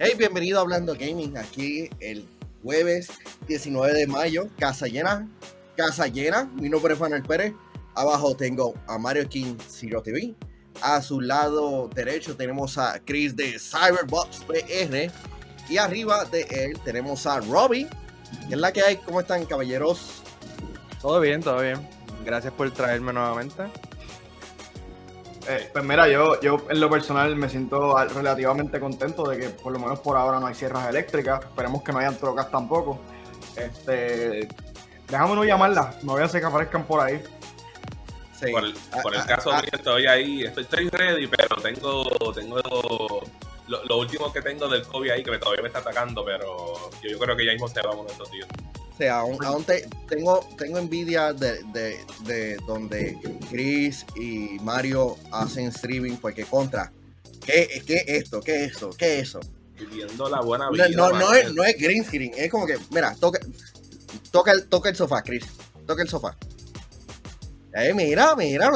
Hey, bienvenido a Hablando Gaming. Aquí el jueves 19 de mayo, casa llena, casa llena. Mi nombre es Manuel Pérez. Abajo tengo a Mario King Zero TV. A su lado derecho tenemos a Chris de Cyberbox PR. Y arriba de él tenemos a Robbie. ¿Qué es la que hay? ¿Cómo están, caballeros? Todo bien, todo bien. Gracias por traerme nuevamente. Eh, pues mira, yo, yo en lo personal me siento relativamente contento de que por lo menos por ahora no hay sierras eléctricas. Esperemos que no hayan trocas tampoco. Este, déjame llamarlas, no voy a hacer que aparezcan por ahí. Sí. Por el, por el ah, caso ah, mío estoy ahí, estoy, estoy, ready, pero tengo, tengo lo, lo, último que tengo del COVID ahí que me, todavía me está atacando, pero yo, yo creo que ya mismo se va uno de estos días. O sea, aún, tengo, tengo envidia de, de, de, donde Chris y Mario hacen streaming porque contra. ¿Qué, qué es esto? ¿Qué es eso? ¿Qué es eso? Viviendo la buena vida. No, no, es, no es green screen, es como que, mira, toca, toca, el, toca el sofá, Chris. Toca el sofá. Eh, mira, mira.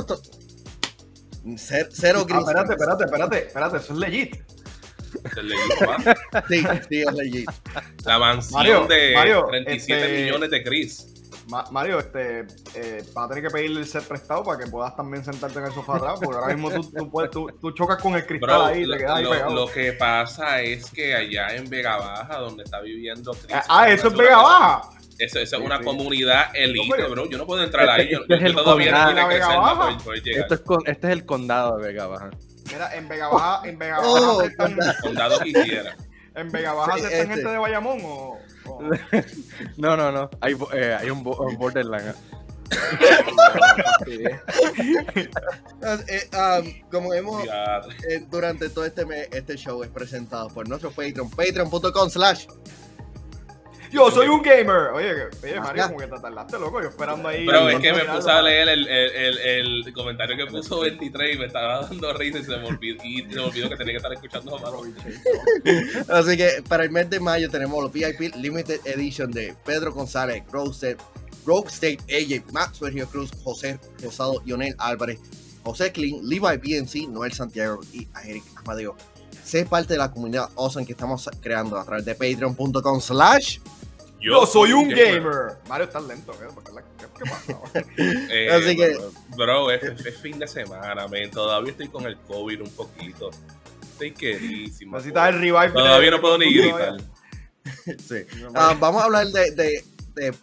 Cero, cero green ah, espérate, espérate, espérate, espérate, eso es legit. Sí, sí, es legit. La mansión de 37 este, millones de Chris. Mario, este, eh, vas a tener que pedirle el set prestado para que puedas también sentarte en el sofá atrás, porque ahora mismo tú, tú, chocas con el cristal ahí y te quedas ahí pegado. Lo que pasa es que allá en Vega Baja, donde está viviendo Chris. Ah, ah eso es Vega Baja. Eso, es una comunidad elite, bro. Yo no puedo entrar ahí. Yo, este todavía no tiene que ser llegar. este es el condado de Vega Baja. Mira, en Vega Baja, en Vega Baja oh, aceptan. Condado quisiera. ¿En Vega Baja aceptan este. gente de Bayamón o.? no, no, no. Hay, eh, hay un, un borderline. eh, um, como vemos eh, durante todo este mes, este show es presentado por nuestro Patreon, patreon.com slash yo soy un gamer. Oye, oye Mario, como que te tardaste, loco. Yo esperando ahí. Pero es que me puse a leer el, el, el, comentario que puso 23 y me estaba dando risa y se me olvidó, y se me olvidó que tenía que estar escuchando a Mario. Así que para el mes de mayo tenemos los VIP Limited Edition de Pedro González, Roasted, Rogue State, AJ, Max Sergio Cruz, José Rosado, Lionel Álvarez, José Clean, Levi BNC, Noel Santiago y Eric Amadeo. Sé parte de la comunidad awesome que estamos creando a través de patreon.com slash yo, soy un gamer. Mario está lento, ¿qué, qué pasa? eh, Así que. Bro, es, es, fin de semana, man. Todavía estoy con el COVID un poquito. Estoy queridísimo. Necesitas el revive. Todavía no puedo ni gritar. sí. Uh, vamos a hablar de, de, de,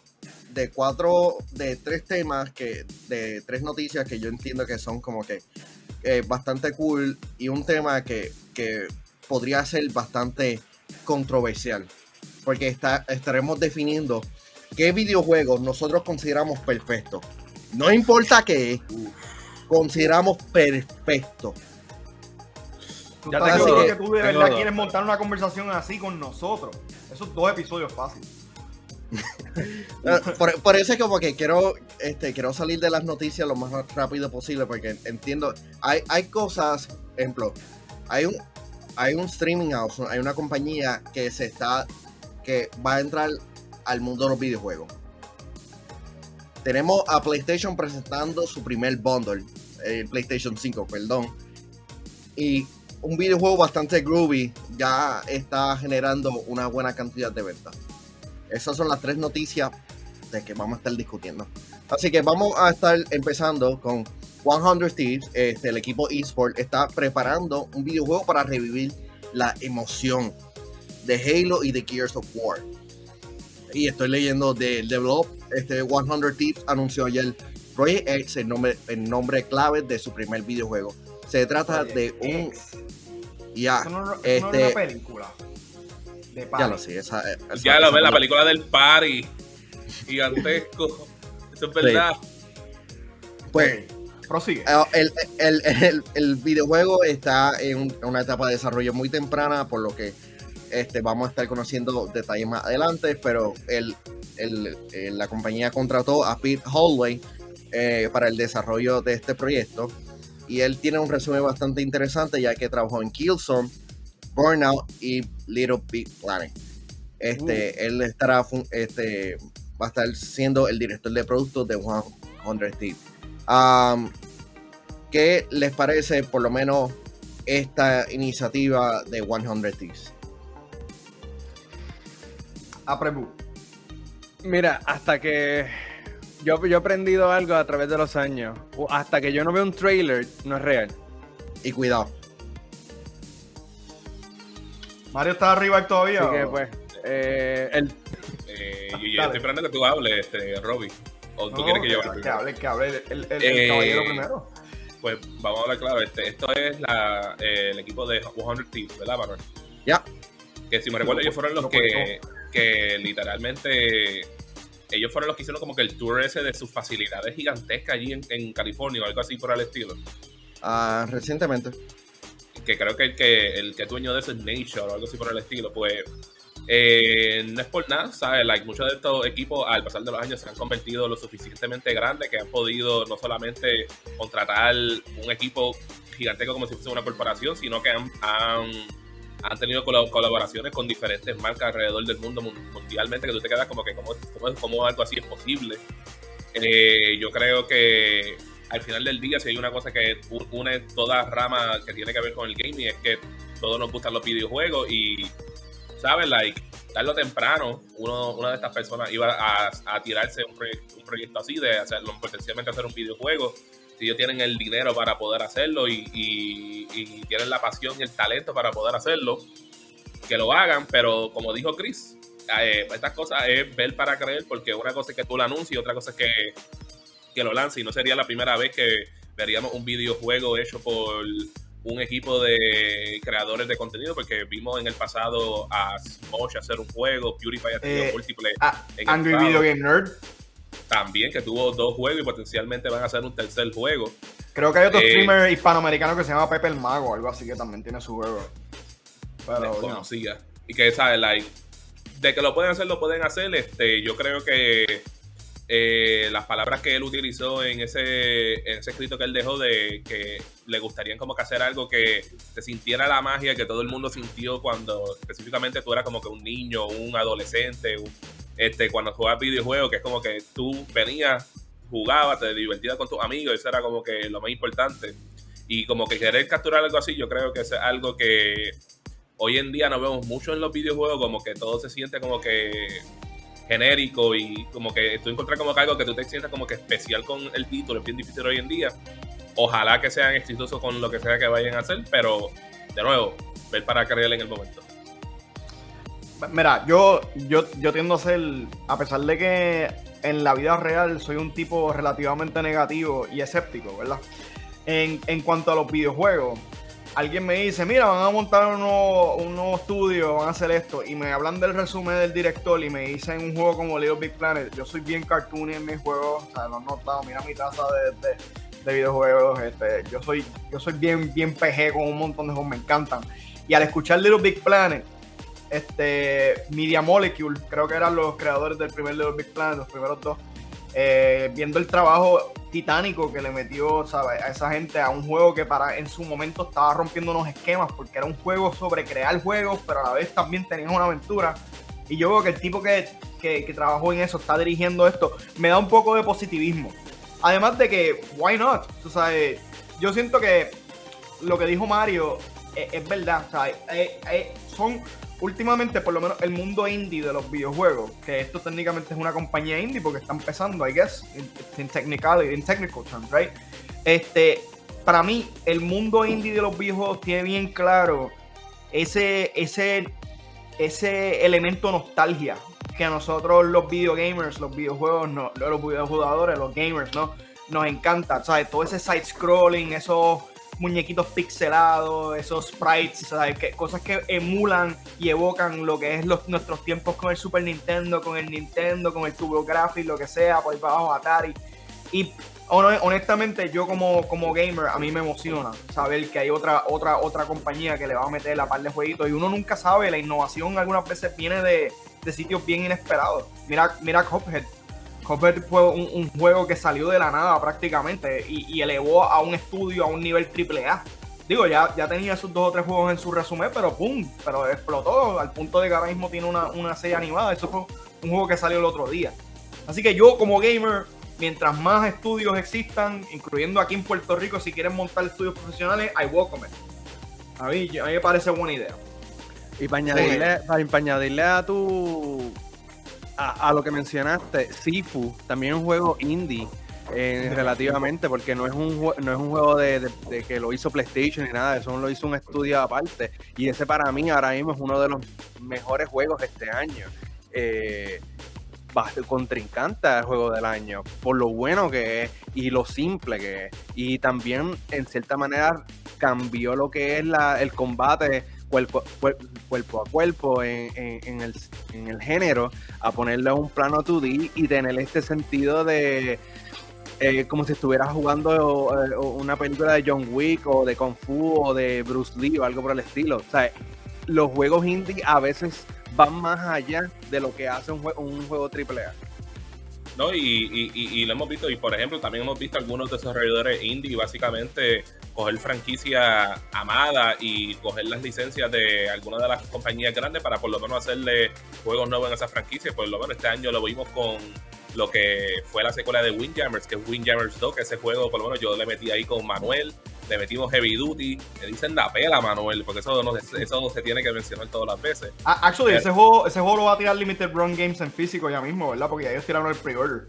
de, cuatro, de tres temas, que de tres noticias que yo entiendo que son como que eh, bastante cool y un tema que, que podría ser bastante controversial porque está, estaremos definiendo qué videojuegos nosotros consideramos perfectos. No importa qué, consideramos perfecto. Ya te digo que tú de verdad quieres montar una conversación así con nosotros. Esos dos episodios fáciles. Ah, por, eso es como que quiero, este, quiero salir de las noticias lo más rápido posible porque entiendo, hay, hay cosas, ejemplo, hay un, hay un streaming house, hay una compañía que se está que va a entrar al mundo de los videojuegos. Tenemos a PlayStation presentando su primer bundle, el PlayStation 5, perdón. Y un videojuego bastante groovy ya está generando una buena cantidad de ventas. Esas son las tres noticias de que vamos a estar discutiendo. Así que vamos a estar empezando con 100 Thieves. Este, el equipo eSport está preparando un videojuego para revivir la emoción de Halo y de Gears of War. Y estoy leyendo de Develop, este 100 Tips anunció ayer Project X, el nombre, el nombre clave de su primer videojuego. Se trata de un. Ya, este, película. ya lo sé, esa, ya lo ve, la película del party gigantesco. Eso es verdad. Pues. Prosigue. Eh, el, el, el, videojuego está en una etapa de desarrollo muy temprana, por lo que este, vamos a estar conociendo detalles más adelante, pero el, la compañía contrató a Pete Holloway eh, para el desarrollo de este proyecto. Y él tiene un resumen bastante interesante, ya que trabajó en Killzone, Burnout y Little Big Planet. Este, uh. Él estará, este, va a estar siendo el director de productos de 100 Thieves. ¿Qué les parece, por lo menos, esta iniciativa de 100 Thieves? A Prebu. Mira, hasta que yo, yo he aprendido algo a través de los años. Hasta que yo no veo un trailer, no es real. Y cuidado. Mario está arriba todavía. Así que pues, eh, el... eh, yo, yo estoy esperando que tú hables, este, Robbie. ¿O tú No, quieres que yo que, hable? que hable, que hable el, el- el Eh, caballero primero. Pues vamos a hablar claro. Este, esto es la, eh, el equipo de 100 Thieves, ¿verdad, Manuel? Ya. Que si me recuerdo, ellos fueron los Lo que, que literalmente. Ellos fueron los que hicieron como que el tour ese de sus facilidades gigantescas allí en, en California o algo así por el estilo. Ah, recientemente. que creo que el que el que es dueño de eso es Nature o algo así por el estilo, pues eh, no es por nada, ¿sabes? Like, muchos de estos equipos al pasar de los años se han convertido lo suficientemente grandes que han podido no solamente contratar un equipo gigantesco como si fuese una corporación, sino que han, han, han tenido colaboraciones con diferentes marcas alrededor del mundo mun- mundialmente que tú te quedas como que cómo, cómo, cómo algo así es posible. Eh, yo creo que al final del día, si hay una cosa que une toda rama que tiene que ver con el gaming, es que todos nos gustan los videojuegos y, ¿sabes? Like, tarde o temprano, uno, una de estas personas iba a, a tirarse un, proye- un proyecto así, de hacerlo, potencialmente hacer un videojuego. Si ellos tienen el dinero para poder hacerlo y, y- y tienen la pasión y el talento para poder hacerlo, que lo hagan, pero como dijo Chris, eh, estas cosas es ver para creer, porque una cosa es que tú lo anuncies y otra cosa es que, que lo lance, y no sería la primera vez que veríamos un videojuego hecho por un equipo de creadores de contenido, porque vimos en el pasado a Smosh hacer un juego, PewDiePie ha tenido Eh, múltiples Ah, Angry. Video Game Nerd. También, que tuvo dos juegos y potencialmente van a hacer un tercer juego. Creo que hay otro Eh, streamer hispanoamericano que se llama Pepe el Mago, algo así que también tiene su juego. Pero, no. Y que, ¿sabes? Like, de que lo pueden hacer, lo pueden hacer. Este, yo creo que eh, las palabras que él utilizó en ese, en ese escrito que él dejó de que le gustaría como que hacer algo que se sintiera la magia que todo el mundo sintió cuando específicamente tú eras como que un niño, un adolescente, un- este, cuando jugabas videojuegos, que es como que tú venías, jugabas, te divertías con tus amigos, eso era como que lo más importante. Y como que querer capturar algo así, yo creo que es algo que hoy en día no vemos mucho en los videojuegos, como que todo se siente como que genérico y como que tú encuentras como algo que tú te sientas como que especial con el título, es bien difícil hoy en día. Ojalá que sean exitosos con lo que sea que vayan a hacer, pero de nuevo, ver para creer en el momento. Mira, yo, yo, yo tiendo a ser, a pesar de que en la vida real soy un tipo relativamente negativo y escéptico, ¿verdad? En, en cuanto a los videojuegos, alguien me dice, mira, van a montar un nuevo, un nuevo estudio, van a hacer esto, y me hablan del resumen del director y me dicen un juego como Little Big Planet. Yo soy bien cartoon en mis juegos, o sea, lo han notado, mira mi taza de, de- de videojuegos, este, yo soy, yo soy bien, bien PG con un montón de juegos, me encantan. Y al escuchar Little Big Planet, este, Media Molecule, creo que eran los creadores del primer Little Big Planet, los primeros dos, eh, viendo el trabajo titánico que le metió ¿sabes? a esa gente a un juego que para en su momento estaba rompiendo unos esquemas porque era un juego sobre crear juegos, pero a la vez también tenías una aventura. Y yo veo que el tipo que, que, trabajó en eso está dirigiendo esto, me da un poco de positivismo. Además de que, why not? Tú sabes, yo siento que lo que dijo Mario es, es verdad. Sea, eh, eh, son últimamente, por lo menos, el mundo indie de los videojuegos, que esto técnicamente es una compañía indie porque está empezando, I guess, in, in technical, in technical terms, right? Este, para mí, el mundo indie de los videojuegos tiene bien claro ese, ese, ese elemento nostalgia que a nosotros los videogamers, los videojuegos, no, los videojugadores, los gamers, ¿no? Nos encanta, ¿sabes? Todo ese side scrolling, esos muñequitos pixelados, esos sprites. Que, cosas que emulan y evocan lo que es los, nuestros tiempos con el Super Nintendo, con el Nintendo, con el TurboGrafx, lo que sea, por abajo, Atari. Y hon- honestamente, yo como, como gamer, a mí me emociona saber que hay otra, otra, otra compañía que le va a meter la par de jueguitos y uno nunca sabe, la innovación algunas veces viene de, de sitios bien inesperados. Mira, mira Cuphead. Cuphead fue un, un juego que salió de la nada prácticamente y, y elevó a un estudio a un nivel triple A. Digo, ya, ya tenía sus dos o tres juegos en su resumen, pero ¡pum! Pero explotó al punto de que ahora mismo tiene una, una serie animada. Eso fue un juego que salió el otro día. Así que yo como gamer, mientras más estudios existan, incluyendo aquí en Puerto Rico, si quieren montar estudios profesionales, I welcome it. A mí, a mí me parece buena idea. Y para añadirle, para añadirle a tu a, lo que mencionaste, Sifu, también es un juego indie. Eh, relativamente, porque no es un no es un juego de, que lo hizo PlayStation ni nada, eso lo hizo un estudio aparte. Y ese para mí ahora mismo es uno de los mejores juegos este año. Eh, contrincante al juego del año, por lo bueno que es y lo simple que es. Y también, en cierta manera, cambió lo que es la, el combate cuerpo, a cuerpo en, el, en, el, género, a ponerle un plano 2D y tener este sentido de eh, como si estuvieras jugando eh, una película de John Wick o de Kung Fu o de Bruce Lee o algo por el estilo. O sea, los juegos indie a veces van más allá de lo que hace un, un juego. ¿No? Y, y, lo hemos visto, y por ejemplo, también hemos visto algunos desarrolladores indie básicamente coger franquicia amada y coger las licencias de algunas de las compañías grandes para por lo menos hacerle juegos nuevos en esa franquicia. Por lo menos este año lo vimos con lo que fue la secuela de Windjammers, que es Windjammers 2, que ese juego, por lo menos yo le metí ahí con Manuel, le metimos Heavy Duty, le dicen la pela Manuel, porque eso no, eso se tiene que mencionar todas las veces. Ah, actually, eh, ese, juego, ese juego lo va a tirar Limited Run Games en físico ya mismo, ¿verdad? Porque ya ellos tiraron el pre-order.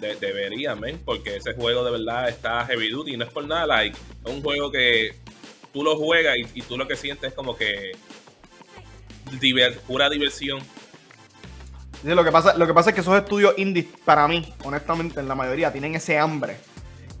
deberían, ¿ven? porque ese juego de verdad está heavy duty y no es por nada, like, es un juego que tú lo juegas y, tú lo que sientes es como que pura diversión lo, que pasa, lo que pasa es que esos estudios indie, para mí, honestamente, en la mayoría, tienen ese hambre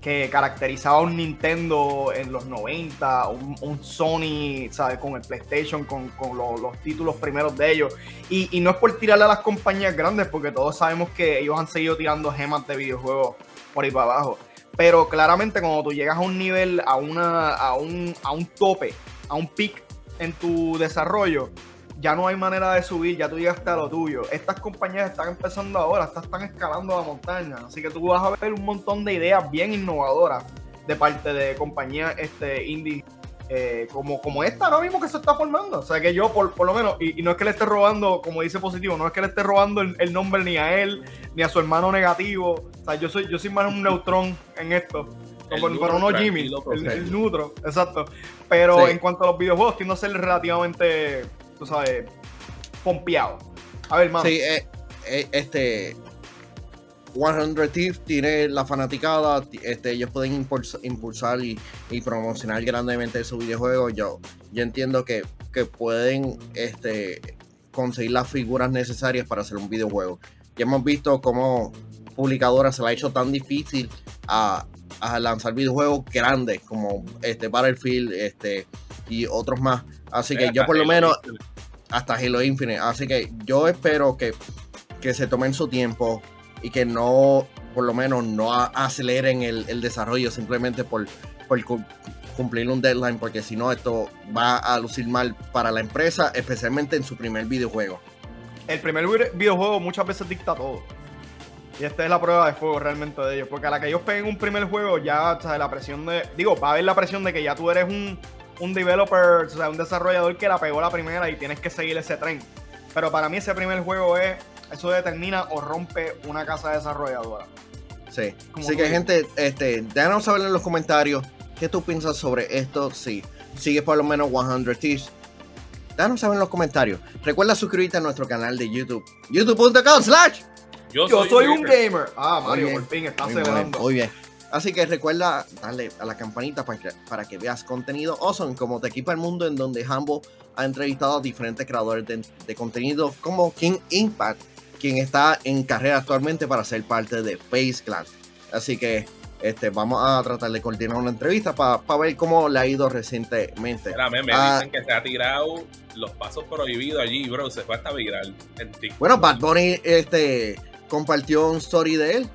que caracterizaba a un Nintendo en los 90, un, Sony, ¿sabes? Con el PlayStation, con, los, títulos primeros de ellos. Y, no es por tirarle a las compañías grandes, porque todos sabemos que ellos han seguido tirando gemas de videojuegos por ahí para abajo. Pero claramente cuando tú llegas a un nivel, a, una, a, un, a un tope, a un peak en tu desarrollo, ya no hay manera de subir, ya tú llegaste a lo tuyo. Estas compañías están empezando ahora, estas están escalando la montaña, así que tú vas a ver un montón de ideas bien innovadoras de parte de compañías este, indie eh, como, como esta ahora mismo que se está formando. O sea que yo, por, lo menos, y, no es que le esté robando, como dice positivo, no es que le esté robando el, nombre ni a él, ni a su hermano negativo. O sea, yo soy, yo soy más un neutrón en esto. pero no Jimmy, el, neutro, exacto. Pero en cuanto a los videojuegos, tiendo a ser relativamente tú sabes, pompeado. A ver, mano. Sí, eh, eh, este. 100 Thieves tiene la fanaticada, este, ellos pueden impulsar y, promocionar grandemente su videojuego. Yo, yo entiendo que, pueden este, conseguir las figuras necesarias para hacer un videojuego. Ya hemos visto cómo publicadora se le ha hecho tan difícil a, lanzar videojuegos grandes como este Battlefield este, y otros más. Así que yo por lo menos hasta Halo Infinite. Así que yo espero que, que se tomen su tiempo y que no, por lo menos, no aceleren el, desarrollo simplemente por, por cumplir un deadline, porque si no, esto va a lucir mal para la empresa, especialmente en su primer videojuego. El primer videojuego muchas veces dicta todo. Y esta es la prueba de fuego realmente de ellos. Porque a la que ellos peguen un primer juego, ya, o la presión de. Digo, va a haber la presión de que ya tú eres un, un developer, o sea, un desarrollador que la pegó la primera y tienes que seguir ese tren. Pero para mí ese primer juego es, eso determina o rompe una casa desarrolladora. Sí. Así que gente, este, déjanos saber en los comentarios qué tú piensas sobre esto. Si sigues por lo menos 100 Thieves. Déjanos saber en los comentarios. Recuerda suscribirte a nuestro canal de YouTube. YouTube.com slash. Yo soy, un gamer. Ah, Mario, por fin está celebrando. muy bien. Así que recuerda darle a la campanita para que, para que veas contenido awesome como Te Equipa el Mundo, en donde Hambo ha entrevistado a diferentes creadores de, contenido como King Impact, quien está en carrera actualmente para ser parte de Face Clan. Así que este, vamos a tratar de coordinar una entrevista para ver cómo le ha ido recientemente. me, ah, dicen que se ha tirado los pasos prohibidos allí, bro. Se fue hasta viral en TikTok. Bueno, Bad Bunny este, compartió un story de él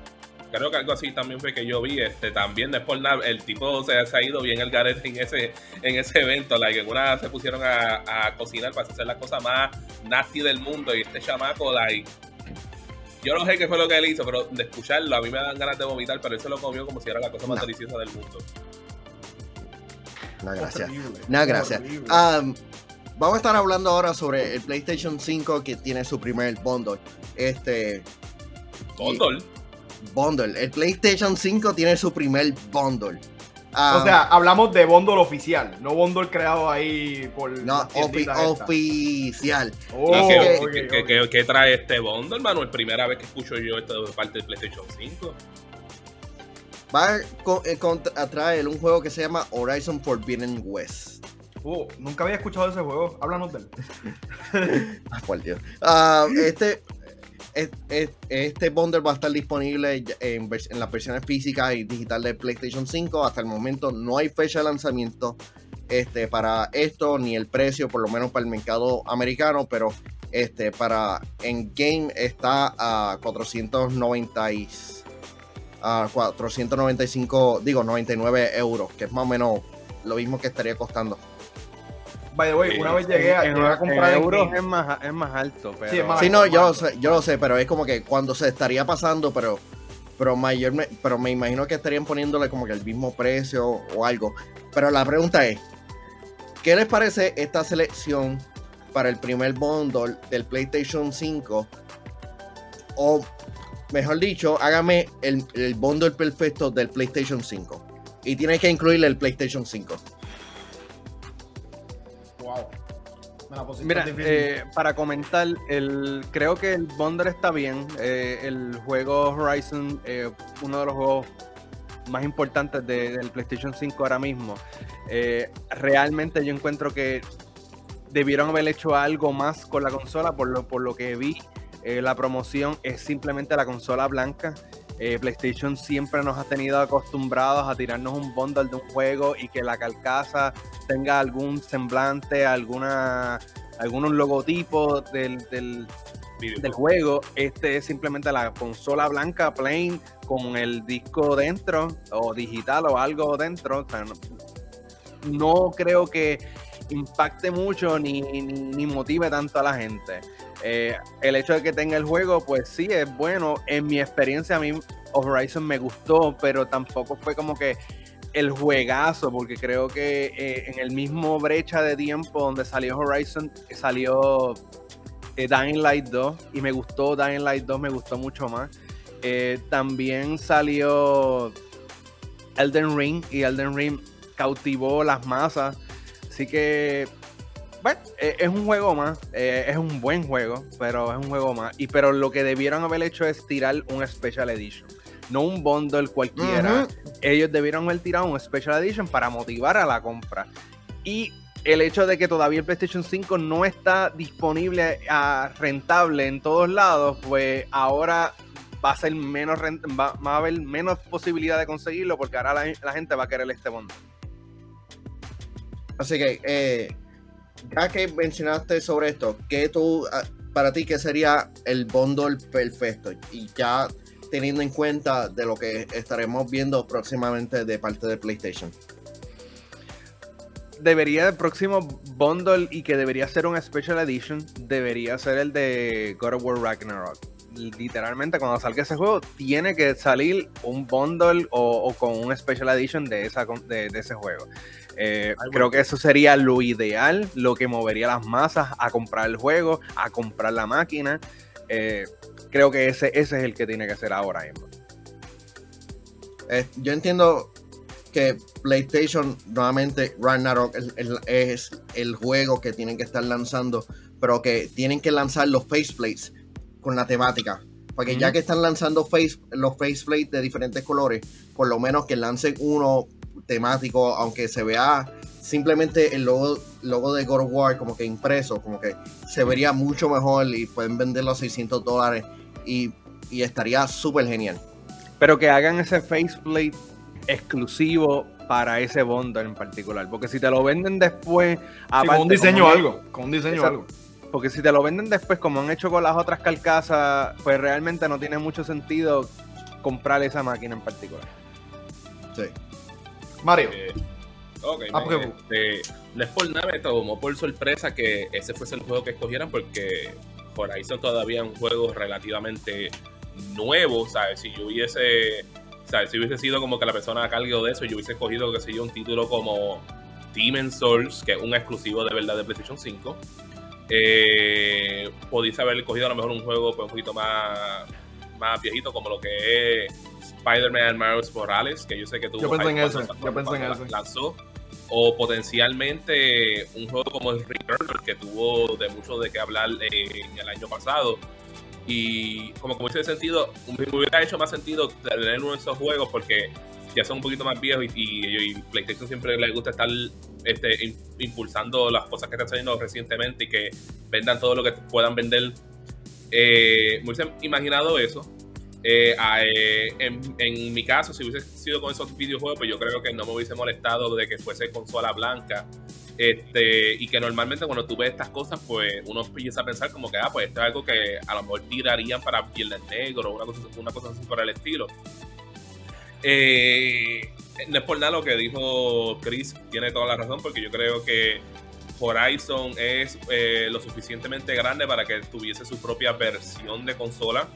creo que algo así también fue que yo vi, este, también después el tipo se, ha ido bien el garete en ese, en ese evento, like, en una se pusieron a, cocinar para hacer las cosas más nasty del mundo y este chamaco, like, yo no sé qué fue lo que él hizo, pero de escucharlo a mí me dan ganas de vomitar, pero él se lo comió como si era la cosa más deliciosa del mundo. No, gracias. No, gracias. Um, vamos a estar hablando ahora sobre el PlayStation 5 que tiene su primer bundle. Este. ¿Bundle? Bundle. El PlayStation 5 tiene su primer bundle. o sea, hablamos de bundle oficial, no bundle creado ahí por. No, oficial. Oh, ¿Qué, trae este bundle, Manuel? Primera vez que escucho yo esto de parte del PlayStation 5. Va a, traer un juego que se llama Horizon Forbidden West. Oh, nunca había escuchado ese juego. Háblanos de él. ah, por Dios. Ah, este, este bundle va a estar disponible en, las versiones físicas y digital de PlayStation 5. Hasta el momento no hay fecha de lanzamiento este, para esto, ni el precio, por lo menos para el mercado americano, pero este, para en game está a 490 a 495, digo 99 euros, que es más o menos lo mismo que estaría costando. By the way, una vez llegué a, comprar en euros es más, es más alto. Pero... Sí, no, yo, yo lo sé, pero es como que cuando se estaría pasando, pero pero mayor, pero me imagino que estarían poniéndole como que el mismo precio o algo. Pero la pregunta es, ¿qué les parece esta selección para el primer bundle del PlayStation 5? O mejor dicho, hágame el, el bundle perfecto del PlayStation 5. Y tiene que incluirle el PlayStation 5. Mira, eh, para comentar, el, creo que el bundle está bien. Eh, el juego Horizon, eh, uno de los juegos más importantes del PlayStation 5 ahora mismo. realmente yo encuentro que debieron haber hecho algo más con la consola, por lo, por lo que vi. la promoción es simplemente la consola blanca. PlayStation siempre nos ha tenido acostumbrados a tirarnos un bundle de un juego y que la carcasa tenga algún semblante, alguna algunos logotipos del, del, juego. Este es simplemente la consola blanca plain con el disco dentro o digital o algo dentro. no, creo que impacte mucho ni, ni, motive tanto a la gente. Eh, el hecho de que tenga el juego, pues sí, es bueno. En mi experiencia, a mí Horizon me gustó, pero tampoco fue como que el juegazo, porque creo que eh, en el mismo brecha de tiempo donde salió Horizon, salió eh, Dying Light 2 y me gustó Dying Light 2, me gustó mucho más. También salió Elden Ring y Elden Ring cautivó las masas. Así que, bueno, es un juego más, es un buen juego, pero es un juego más. Y pero lo que debieron haber hecho es tirar un Special Edition no un bundle cualquiera. Ellos debieron haber tirado un Special Edition para motivar a la compra. Y el hecho de que todavía el PlayStation 5 no está disponible a rentable en todos lados, pues ahora va a ser menos va, a haber menos posibilidad de conseguirlo porque ahora la, gente va a querer este bundle. Así que, eh, ya que mencionaste sobre esto, ¿qué tú, ah, para ti, qué sería el bundle perfecto? Y ya teniendo en cuenta de lo que estaremos viendo próximamente de parte de PlayStation. Debería el próximo bundle y que debería ser un special edition, debería ser el de God of War Ragnarok. Literalmente cuando salga ese juego tiene que salir un bundle o, con un special edition de, ese juego. Eh, creo que eso sería lo ideal, lo que movería las masas a comprar el juego, a comprar la máquina. Eh, creo que ese, ese es el que tiene que ser ahora mismo. Eh, yo entiendo que PlayStation, nuevamente, Ragnarok es, el juego que tienen que estar lanzando, pero que tienen que lanzar los faceplates con la temática. Porque ya que están lanzando face, los faceplates de diferentes colores, por lo menos que lancen uno temático, aunque se vea simplemente el logo, logo de God of War como que impreso, como que se vería mucho mejor y pueden venderlo a 600 dólares y, estaría súper genial. Pero que hagan ese faceplate exclusivo para ese bundle en particular. Porque si te lo venden después. con un diseño algo. Con un diseño algo. Porque si te lo venden después, como han hecho con las otras carcasas, pues realmente no tiene mucho sentido comprar esa máquina en particular. Sí. Mario. Eh, ok, ah, este, no es por nada, me tomó por sorpresa que ese fuese el juego que escogieran porque Horizon todavía es un juego relativamente nuevo, ¿sabes? Si yo hubiese, ¿sabes? Si hubiese sido como que la persona a cargo de eso, yo hubiese escogido, que sé yo, un título como Demon's Souls, que es un exclusivo de verdad de PlayStation 5. Eh, podéis haber cogido a lo mejor un juego pues, un poquito más, más viejito, como lo que es Spider-Man Miles Morales, que yo sé que tuvo yo pensé en eso, yo pensé en eso. lanzó, o potencialmente un juego como el Returnal, que tuvo de mucho de qué hablar en el año pasado. Y como como de sentido, me hubiera hecho más sentido tener uno de esos juegos porque ya son un poquito más viejos y, PlayStation siempre le gusta estar este, impulsando las cosas que están saliendo recientemente y que vendan todo lo que puedan vender. Eh, me hubiese imaginado eso. Eh, eh, en, mi caso, si hubiese sido con esos videojuegos, pues yo creo que no me hubiese molestado de que fuese consola blanca. Este, y que normalmente cuando tú ves estas cosas, pues uno empieza a pensar como que, ah, pues esto es algo que a lo mejor tirarían para de negro una cosa, una cosa así por el estilo. Eh, no es por nada lo que dijo Chris, tiene toda la razón, porque yo creo que Horizon es eh, lo suficientemente grande para que tuviese su propia versión de consola.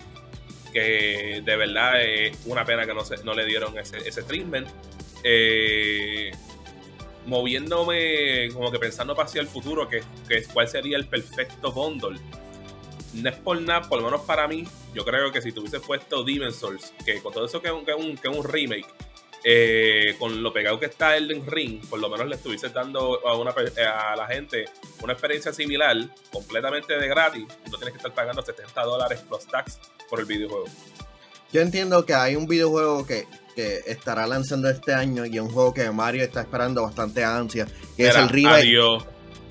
Que de verdad es una pena que no, se, no le dieron ese, ese treatment. Eh, moviéndome, como que pensando hacia el futuro, que, que cuál sería el perfecto bundle no es por nada, por lo menos para mí, yo creo que si tuviese puesto Demon's Souls, que con todo eso que es un, que un, remake, eh, con lo pegado que está Elden Ring, por lo menos le estuviese dando a, una, a la gente una experiencia similar, completamente de gratis, no tienes que estar pagando 70 dólares plus tax por el videojuego. Yo entiendo que hay un videojuego que, que estará lanzando este año y un juego que Mario está esperando bastante ansia, que es el remake.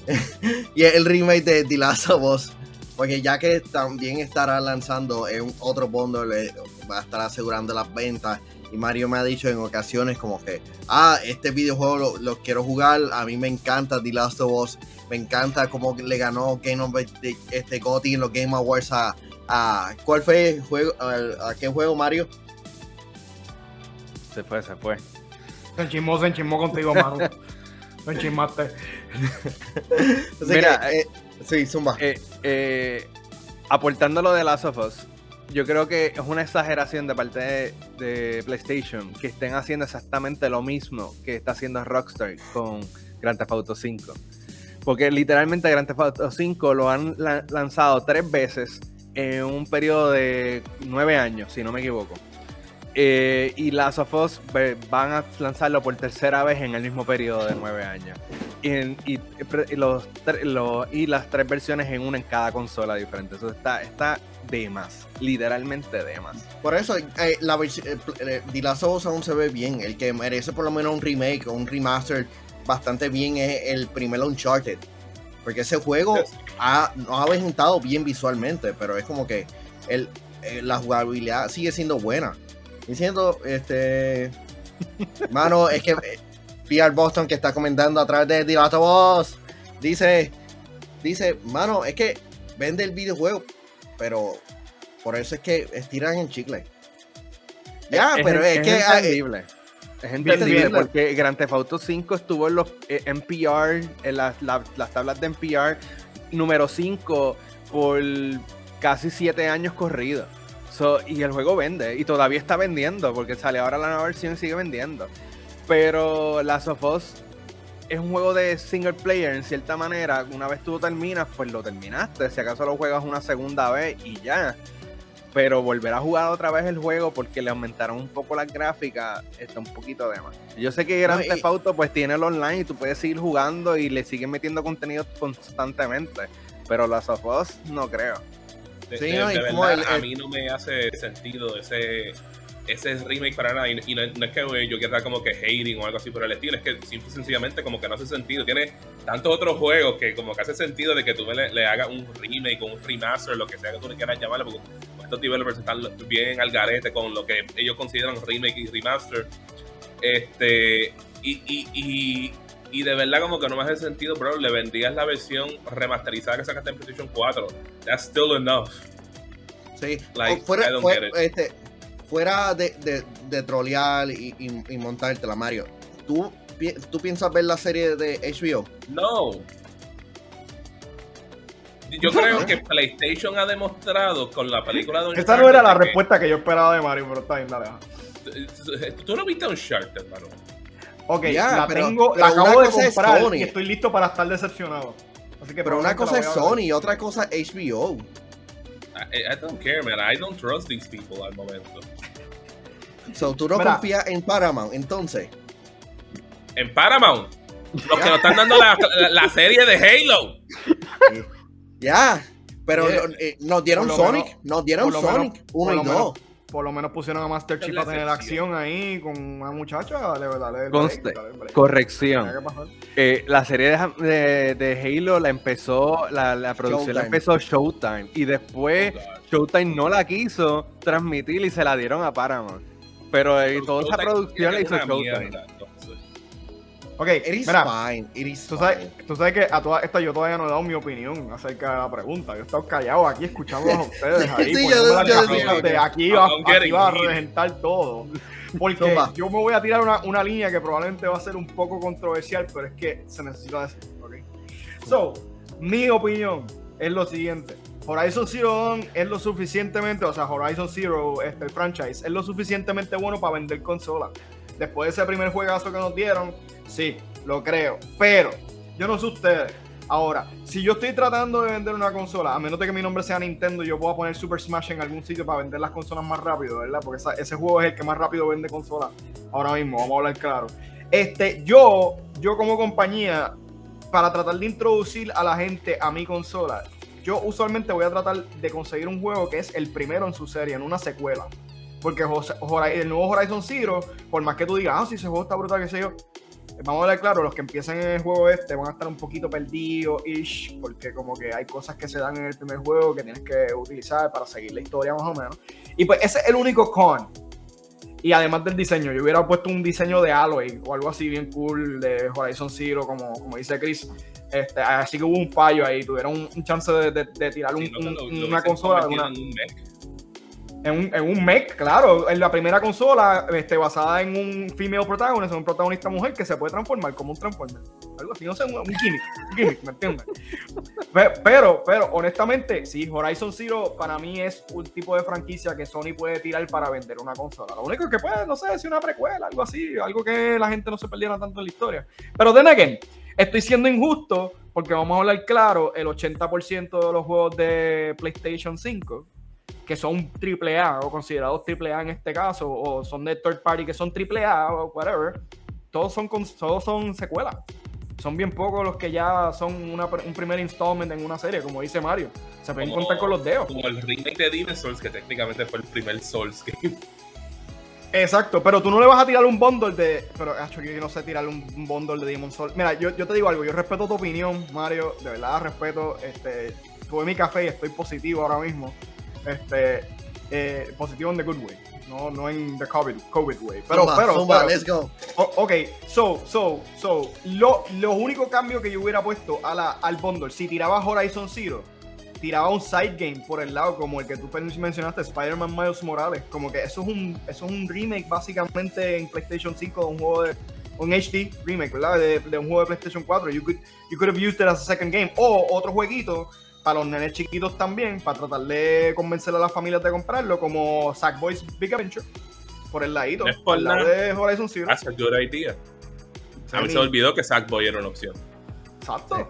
y es el remake de The Last of Us. Porque ya que también estará lanzando en otro bundle, va a estar asegurando las ventas. Y Mario me ha dicho en ocasiones como que, ah, este videojuego lo, quiero jugar, a mí me encanta The Last of Us, me encanta cómo le ganó Game of este GOTY en los Game Awards a, a ¿cuál fue el juego, a, qué juego Mario? Se fue, se fue. Se enchimó, se enchimó contigo, Maru. se enchimaste. Mira, eh, Sí, Zumba. Eh, eh, aportando lo de Last of Us, yo creo que es una exageración de parte de, PlayStation que estén haciendo exactamente lo mismo que está haciendo Rockstar con Grand Theft Auto 5. Porque literalmente Grand Theft Auto 5 lo han lanzado tres veces en un periodo de nueve años, si no me equivoco. Eh, y Last of van a lanzarlo por tercera vez en el mismo periodo de nueve años. Y, los, y las tres versiones en una en cada consola diferente. Eso está, está de más. Literalmente de más. Por eso, eh, la eh, The Last aún se ve bien. El que merece por lo menos un remake o un remaster bastante bien es el primer Uncharted. Porque ese juego ha, no ha aventado bien visualmente, pero es como que el, la jugabilidad sigue siendo buena diciendo, este, mano, es que eh, PR Boston que está comentando a través de Dilato Boss, dice, dice, mano, es que vende el videojuego, pero por eso es que estiran el chicle. Ya, pero es, que... Es. Es entendible porque Grand Theft Auto 5 estuvo en los NPR, eh, en las, las tablas de NPR número 5 por casi 7 años corridos y el juego vende, y todavía está vendiendo, porque sale ahora la nueva versión y sigue vendiendo. Pero Last of Us es un juego de single player en cierta manera. Una vez tú lo terminas, pues lo terminaste. Si acaso lo juegas una segunda vez y ya. Pero volver a jugar otra vez el juego porque le aumentaron un poco las gráficas está un poquito de más. Yo sé que Grand Theft Auto pues tiene el online y tú puedes seguir jugando y le siguen metiendo contenido constantemente. Pero Last of Us no creo a mí no me hace sentido ese, ese remake para nada. Y, no, es que yo quiera como que hating o algo así por el estilo, es que simple sencillamente como que no hace sentido. Tiene tantos otros juegos que como que hace sentido de que tú le, hagas un remake o un remaster, lo que sea que tú le quieras llamarlo, porque estos developers están bien al garete con lo que ellos consideran remake y remaster. Este, y y de verdad como que no me hace sentido, bro. Le vendías la versión remasterizada que sacaste en PlayStation 4. That's still enough. Sí. fuera, este, fuera de, de, trolear y, y, montarte la Mario, ¿tú, ¿tú piensas ver la serie de HBO? No. Yo creo que PlayStation ha demostrado con la película de Esta no era la respuesta que yo esperaba de Mario, pero está bien, dale. ¿Tú no viste un Shark, hermano? Ok, la tengo, la acabo de comprar y estoy listo para estar decepcionado. Así que pero una cosa es Sony y otra cosa es HBO. I, I, don't care, man. I don't trust these people al momento. So, tú no confías en Paramount, entonces. En Paramount. Los que nos están dando la, la, serie de Halo. Ya. Pero eh, nos dieron Sonic. nos dieron Sonic 1 y 2 por lo menos pusieron a Master Chief a tener acción ahí con una muchacha. Dale, dale, corrección. Eh, la serie de, de, Halo la empezó, la, la producción la empezó Showtime. Y después Showtime no la quiso transmitir y se la dieron a Paramount. Pero eh, toda esa producción la hizo Showtime. Ok, mira, tú, sabes, tú, sabes, que a toda esta yo todavía no he dado mi opinión acerca de la pregunta. Yo he estado callado aquí escuchando a ustedes ahí. sí, yo, yo, de aquí, va, aquí va a reventar todo. Porque yo me voy a tirar una, una, línea que probablemente va a ser un poco controversial, pero es que se necesita decir. Okay. So, mi opinión es lo siguiente. Horizon Zero es lo suficientemente, o sea, Horizon Zero, este, el franchise, es lo suficientemente bueno para vender consolas después de ese primer juegazo que nos dieron, sí, lo creo. Pero yo no sé ustedes. Ahora, si yo estoy tratando de vender una consola, a menos de que mi nombre sea Nintendo, yo puedo poner Super Smash en algún sitio para vender las consolas más rápido, ¿verdad? Porque ese juego es el que más rápido vende consolas ahora mismo, vamos a hablar claro. Este, yo, yo como compañía, para tratar de introducir a la gente a mi consola, yo usualmente voy a tratar de conseguir un juego que es el primero en su serie, en una secuela. Porque el nuevo Horizon Zero, por más que tú digas, ah, si ese juego está brutal, qué sé yo, vamos a ver claro, los que empiezan en el juego este van a estar un poquito perdidos, ish, porque como que hay cosas que se dan en el primer juego que tienes que utilizar para seguir la historia más o menos. Y pues ese es el único con. Y además del diseño, yo hubiera puesto un diseño de Alloy o algo así bien cool de Horizon Zero, como, como dice Chris. Este, así que hubo un fallo ahí, tuvieron un, chance de, tirar una consola. Una, en un, en un mech, claro, en la primera consola este, basada en un female protagonist, un protagonista mujer que se puede transformar como un transformer. Algo así, no sé, un, gimmick, un gimmick, ¿me entiendes? pero, pero, honestamente, sí, Horizon Zero para mí es un tipo de franquicia que Sony puede tirar para vender una consola. Lo único que puede, no sé, si una precuela, algo así, algo que la gente no se perdiera tanto en la historia. Pero then again, estoy siendo injusto porque vamos a hablar claro, el 80% de los juegos de PlayStation 5 que son AAA o considerados AAA en este caso, o son de third party que son AAA o whatever, todos son, todos son secuelas. Son bien pocos los que ya son un primer installment en una serie, como dice Mario. Se pueden contar con los dedos. Como el remake de Demon Souls, que técnicamente fue el primer Souls game. Exacto, pero tú no le vas a tirar un bundle de. Pero, hecho, yo no sé tirar un, bundle de Demon Souls. Mira, yo, yo, te digo algo, yo respeto tu opinión, Mario, de verdad respeto. Este, tuve mi café y estoy positivo ahora mismo este, eh, positivo en the good way, no, no en the COVID, COVID way. Pero, pero, let's go. ok, so, so, so, lo, los únicos cambios que yo hubiera puesto a la, al bundle, si tiraba Horizon Zero, tiraba un side game por el lado, como el que tú mencionaste, Spider-Man Miles Morales. Como que eso es un, eso es un remake básicamente en PlayStation 5 de un juego de un HD remake, ¿verdad? De, de, un juego de PlayStation 4. You could, you could have used it as a second game. O otro jueguito para los nenes chiquitos también, para tratar de convencer a las familias de comprarlo, como Sackboy's Big Adventure, por el ladito, por el lado de Horizon Zero. That's a good idea. A mí se olvidó que Sackboy era una opción. Exacto.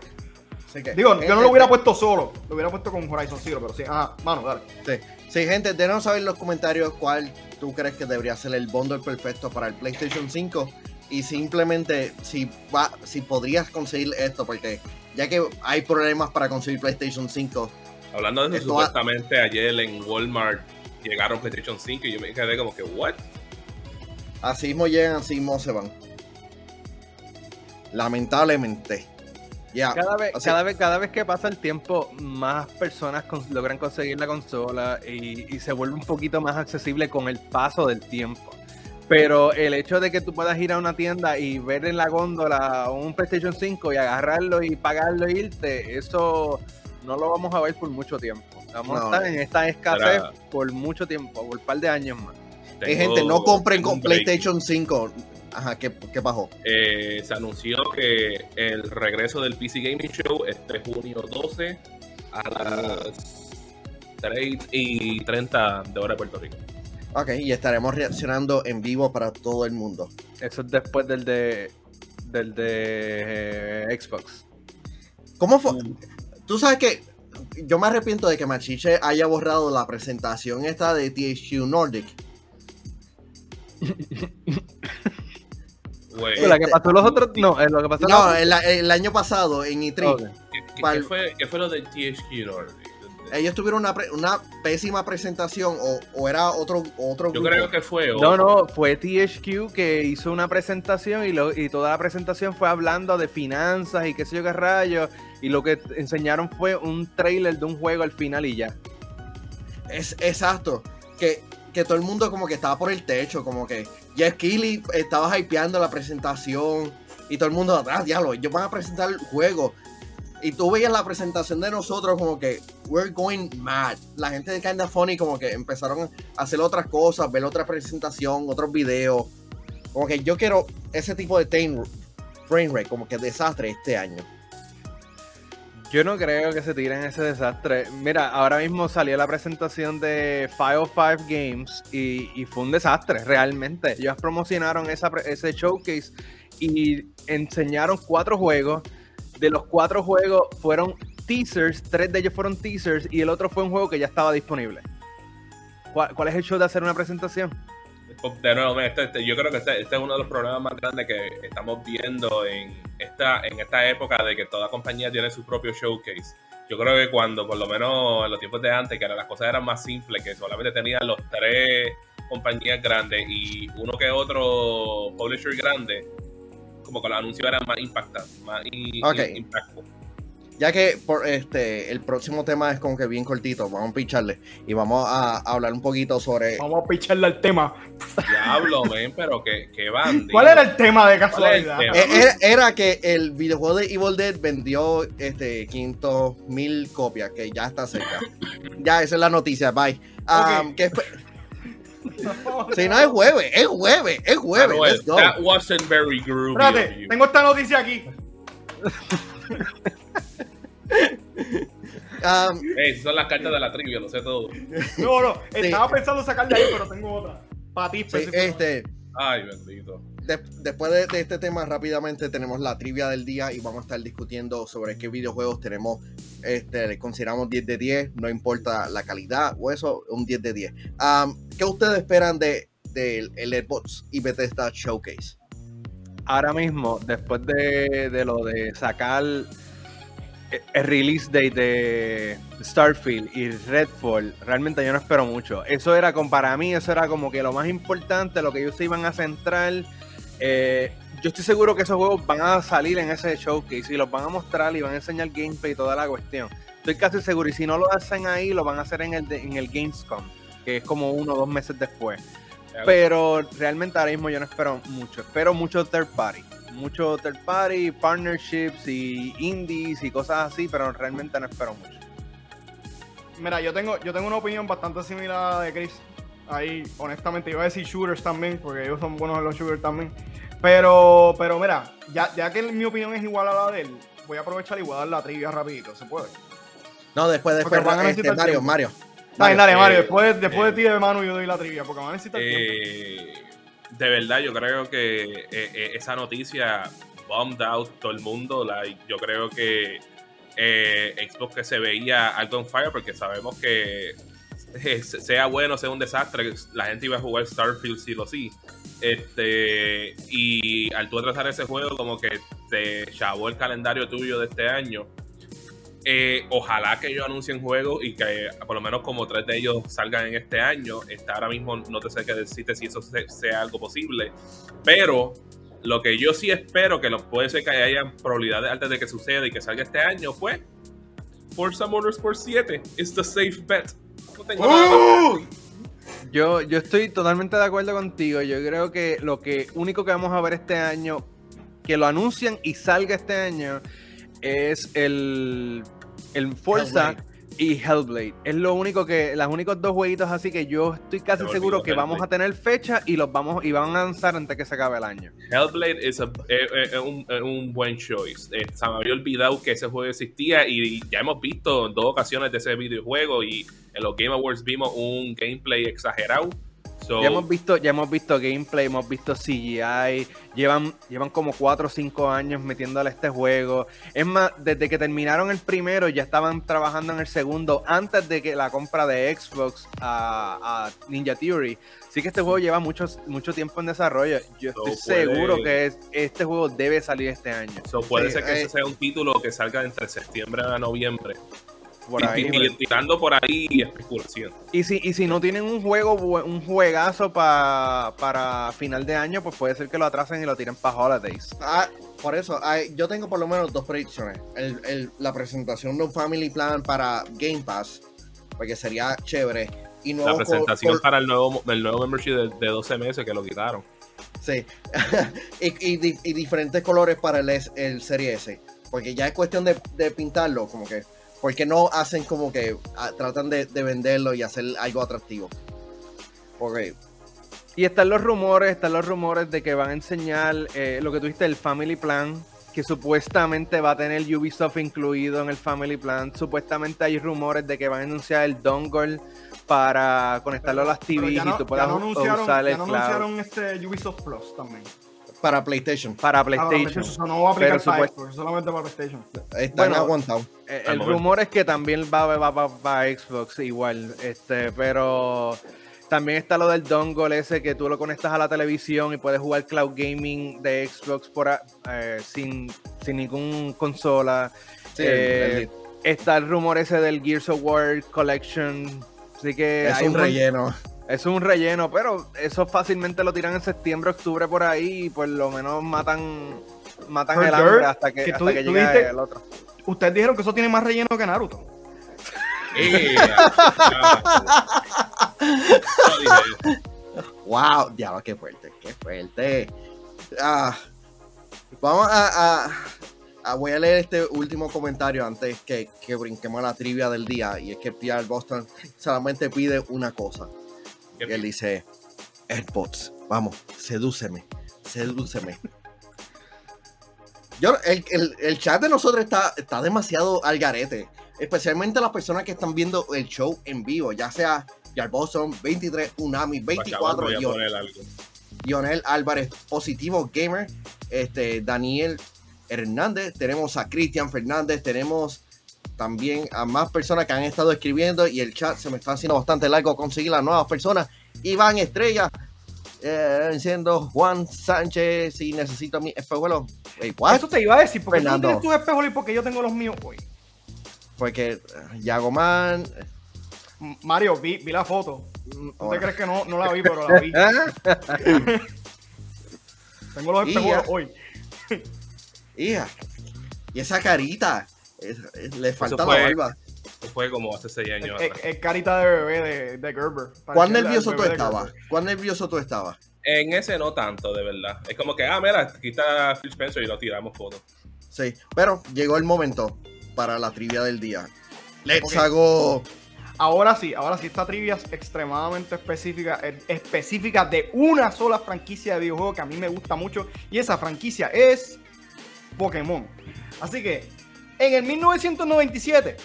Digo, yo no lo hubiera puesto solo, lo hubiera puesto con Horizon Zero, pero sí, ajá, mano, dale. Sí, sí gente, déjanos saber en los comentarios cuál tú crees que debería ser el bundle perfecto para el PlayStation 5 y simplemente si va, si podrías conseguir esto, porque ya que hay problemas para conseguir PlayStation 5. Hablando de eso, supuestamente ayer en Walmart llegaron PlayStation 5 y yo me quedé como que, ¿what? Así mismo llegan, así mismo se van. Lamentablemente. cada, vez, cada, vez, cada vez que pasa el tiempo, más personas logran conseguir la consola y, y se vuelve un poquito más accesible con el paso del tiempo. Pero el hecho de que tú puedas ir a una tienda y ver en la góndola un PlayStation 5 y agarrarlo y pagarlo e irte, eso no lo vamos a ver por mucho tiempo. Vamos a estar en esta escasez por mucho tiempo, por un par de años más. Hay gente, no compren con PlayStation 5. Ajá, ¿qué, qué pasó? Eh, se anunció que el regreso del PC Gaming Show es 3 junio 12 a las 3 y 30 de hora de Puerto Rico. Ok, y estaremos reaccionando en vivo para todo el mundo. Eso es después del de del de eh, Xbox. ¿Cómo fue? Mm. Tú sabes que yo me arrepiento de que Machiche haya borrado la presentación esta de THQ Nordic. La que pasó los otros. No, lo que pasó no el, año pasado en E3. ¿Qué, fue, ¿Qué, fue, lo del THQ? Ellos tuvieron una, una pésima presentación o, o, era otro, otro Yo creo que fue No, no, fue THQ que hizo una presentación y, lo, y toda la presentación fue hablando de finanzas y qué sé yo qué rayos. Y lo que enseñaron fue un trailer de un juego al final y ya. Es exacto. Que, que todo el mundo como que estaba por el techo, como que Jeff Keighley estaba hypeando la presentación y todo el mundo atrás, diablo, ellos van a presentar el juego. Y tú veías la presentación de nosotros como que we're going mad. La gente de Kinda Funny como que empezaron a hacer otras cosas, ver otra presentación, otros videos. Como que yo quiero ese tipo de frame rate, como que desastre este año. Yo no creo que se tiren ese desastre. Mira, ahora mismo salió la presentación de 505 Games y, fue un desastre, realmente. Ellos promocionaron ese showcase y enseñaron cuatro juegos de los cuatro juegos fueron teasers, tres de ellos fueron teasers y el otro fue un juego que ya estaba disponible. ¿Cuál, es el show de hacer una presentación? De nuevo, este, este, yo creo que este, este, es uno de los problemas más grandes que estamos viendo en esta, en esta época de que toda compañía tiene su propio showcase. Yo creo que cuando, por lo menos en los tiempos de antes, que las cosas eran más simples, que solamente tenían los tres compañías grandes y uno que otro publisher grande, como que los anuncios eran más impactantes, más okay. Ya que por este el próximo tema es como que bien cortito, vamos a picharle y vamos a, hablar un poquito sobre. Vamos a picharle al tema. Diablo, men, pero que, que van. ¿Cuál era el tema de casualidad? Eh, era, que el videojuego de Evil Dead vendió este 500 mil copias, que ya está cerca. ya, esa es la noticia, bye. Um, si no es jueves, es jueves, es jueves. Let's go. That wasn't very groovy. Espérate, tengo esta noticia aquí. um, hey, son las cartas de la trivia, lo sé todo. No, no, estaba pensando sacar de ahí, pero tengo otra. Para ti, sí, este, Ay, bendito. después de, este tema, rápidamente tenemos la trivia del día y vamos a estar discutiendo sobre qué videojuegos tenemos, este, consideramos 10 de 10, no importa la calidad o eso, un 10 de 10. ¿Qué ustedes esperan del de, el Xbox y Bethesda Showcase? Ahora mismo, después de, de lo de sacar el release date de Starfield y Redfall, realmente yo no espero mucho. Eso era como para mí, eso era como que lo más importante, lo que ellos se iban a centrar. Eh, yo estoy seguro que esos juegos van a salir en ese showcase y los van a mostrar y van a enseñar gameplay y toda la cuestión. Estoy casi seguro. Y si no lo hacen ahí, lo van a hacer en el, en el Gamescom, que es como uno o dos meses después. Pero realmente ahora mismo yo no espero mucho. Espero mucho third party mucho third party, partnerships y indies y cosas así, pero realmente no espero mucho. Mira, yo tengo, yo tengo una opinión bastante similar a la de Chris. Ahí, honestamente, iba a decir shooters también, porque ellos son buenos en los shooters también. Pero, pero mira, ya, ya que mi opinión es igual a la de él, voy a aprovechar y voy a dar la trivia rapidito, ¿se puede? No, después, después, este, Mario, Mario. Dale, dale, Mario, después, después de ti de mano yo doy la trivia, porque van a necesitar eh, tiempo de verdad, yo creo que eh, eh, esa noticia bombed out todo el mundo. yo creo que eh, Xbox que se veía algo en fire porque sabemos que sea bueno, sea un desastre, la gente iba a jugar Starfield sí o sí. Este, y al tú atrasar ese juego, como que te chavó el calendario tuyo de este año. Eh, ojalá que ellos anuncien juegos y que por lo menos como tres de ellos salgan en este año. Está ahora mismo no te sé qué decirte si eso sea algo posible. Pero lo que yo sí espero que puede ser que haya probabilidades antes de que suceda y que salga este año, pues Forza Motorsport 7 is the safe bet. ¡Uh! Yo, yo estoy totalmente de acuerdo contigo. Yo creo que lo que único que vamos a ver este año, que lo anuncien y salga este año, es el el Forza y Hellblade. Es lo único que, los únicos dos jueguitos así que yo estoy casi seguro que vamos a tener fecha y los vamos y van a lanzar antes que se acabe el año. Hellblade es, un, buen choice. Eh, se me había olvidado que ese juego existía y ya hemos visto en dos ocasiones de ese videojuego y en los Game Awards vimos un gameplay exagerado. Ya hemos visto, ya hemos visto gameplay, hemos visto CGI, llevan, llevan como 4 o 5 años metiéndole a este juego. Es más, desde que terminaron el primero, ya estaban trabajando en el segundo, antes de que la compra de Xbox a, Ninja Theory. Así que este juego lleva mucho, mucho tiempo en desarrollo. Yo estoy seguro que este juego debe salir este año. puede ser que ese eh, sea un título que salga entre septiembre a noviembre por ahí, tirando por ahí especulación. Y si, y si no tienen un juego, un juegazo para final de año, pues puede ser que lo atrasen y lo tiren para Holidays. Ah, por eso, yo tengo por lo menos dos predicciones. la presentación de un Family Plan para Game Pass, porque sería chévere. Y la presentación para el nuevo, el nuevo membership de, 12 meses que lo quitaron. Sí, y, diferentes colores para el, el Serie S. Porque ya es cuestión de, de pintarlo, como que porque no hacen como que ah, tratan de, venderlo y hacer algo atractivo? Porque y están los rumores, están los rumores de que van a enseñar eh, lo que tuviste, el Family Plan, que supuestamente va a tener Ubisoft incluido en el Family Plan. Supuestamente hay rumores de que van a anunciar el dongle para conectarlo a las TVs y tú puedas usar el no anunciaron este Ubisoft Plus también. Para PlayStation. Para PlayStation. Ah, no va a aplicar para solamente para PlayStation. Están aguantados. Eh, el, rumor es que también va, va, para Xbox igual. Este, pero también está lo del dongle ese que tú lo conectas a la televisión y puedes jugar cloud gaming de Xbox por, eh, sin, sin ningún consola. Eh, está el rumor ese del Gears of War Collection. Así que es un relleno. Es un relleno, pero eso fácilmente lo tiran en septiembre, octubre por ahí y por lo menos matan matan el hambre hasta que, hasta que llegue el otro. Ustedes dijeron que eso tiene más relleno que Naruto. wow, diablo, qué fuerte, qué fuerte. Ah, vamos a, voy a leer este último comentario antes que, que brinquemos a la trivia del día. Y es que Pierre Boston solamente pide una cosa y él dice, AirPods, vamos, sedúceme, sedúceme. Yo, el, chat de nosotros está, está demasiado al garete. Especialmente las personas que están viendo el show en vivo, ya sea Boston 23, Unami, 24, Lionel Álvarez, Positivo Gamer, este, Daniel Hernández, tenemos a Cristian Fernández, tenemos también a más personas que han estado escribiendo y el chat se me está haciendo bastante largo conseguir las nuevas personas. Iván Estrella, eh, siendo Juan Sánchez y necesito mi espejuelo. Eso te iba a decir, porque Fernando. tú tienes tus espejuelos y porque yo tengo los míos hoy. Porque eh, Yagoman. Mario, vi, vi la foto. ¿No te crees que no, no la vi, pero la vi? tengo los espejuelos hoy. Hija. Y esa carita le falta la barba. fue como hace seis años. Es, carita de bebé de, Gerber. ¿Cuán nervioso tú estabas? ¿Cuán nervioso tú estabas? En ese no tanto, de verdad. Es como que, ah, mira, quita Phil Spencer y lo tiramos fotos. Sí, pero llegó el momento para la trivia del día. Let's go. Ahora sí, ahora sí, esta trivia es extremadamente específica, específica de una sola franquicia de videojuego que a mí me gusta mucho. Y esa franquicia es Pokémon. Así que en el 1997,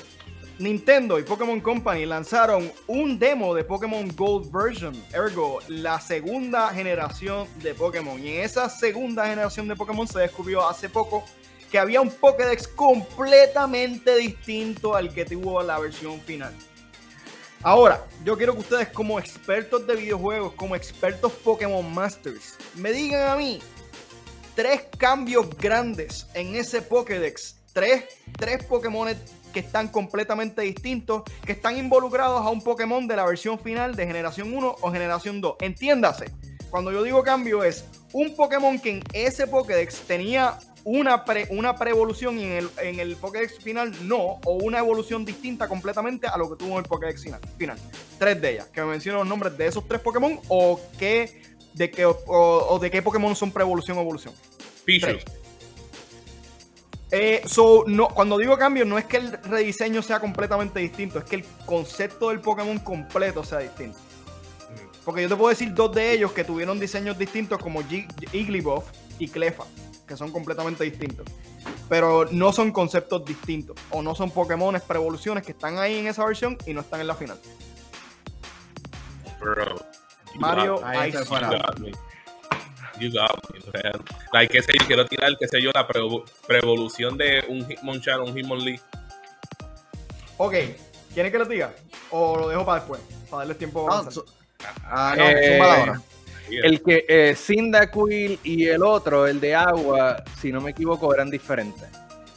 Nintendo y Pokémon Company lanzaron un demo de Pokémon Gold Version, ergo la segunda generación de Pokémon. Y en esa segunda generación de Pokémon se descubrió hace poco que había un Pokédex completamente distinto al que tuvo la versión final. Ahora, yo quiero que ustedes como expertos de videojuegos, como expertos Pokémon Masters, me digan a mí tres cambios grandes en ese Pokédex tres, tres Pokémon que están completamente distintos, que están involucrados a un Pokémon de la versión final de generación 1 o generación 2. Entiéndase, cuando yo digo cambio es un Pokémon que en ese Pokédex tenía una, pre, una pre-evolución y en el, en el Pokédex final no, o una evolución distinta completamente a lo que tuvo en el Pokédex final. Tres de ellas, que me mencionen los nombres de esos tres Pokémon o, qué, de, qué, o, de qué Pokémon son pre-evolución o evolución. Pichu. Eh, so, no, cuando digo cambio, no es que el rediseño sea completamente distinto, es que el concepto del Pokémon completo sea distinto. Porque yo te puedo decir dos de ellos que tuvieron diseños distintos, como Igglybuff y Clefa, que son completamente distintos. Pero no son conceptos distintos, o no son Pokémon pre-evoluciones que están ahí en esa versión y no están en la final. Bro, Mario Ahí. You got me. You got me, man. Like, qué sé yo, quiero tirar, qué sé yo, la pre- preevolución de un Hitmonchan, un Hitmonlee. Ok, ¿quieren que les diga? ¿O lo dejo para después? Para darles tiempo a No, ah, no, Eh, ahora. El que eh, Cyndaquil y el otro, el de agua, si no me equivoco, eran diferentes.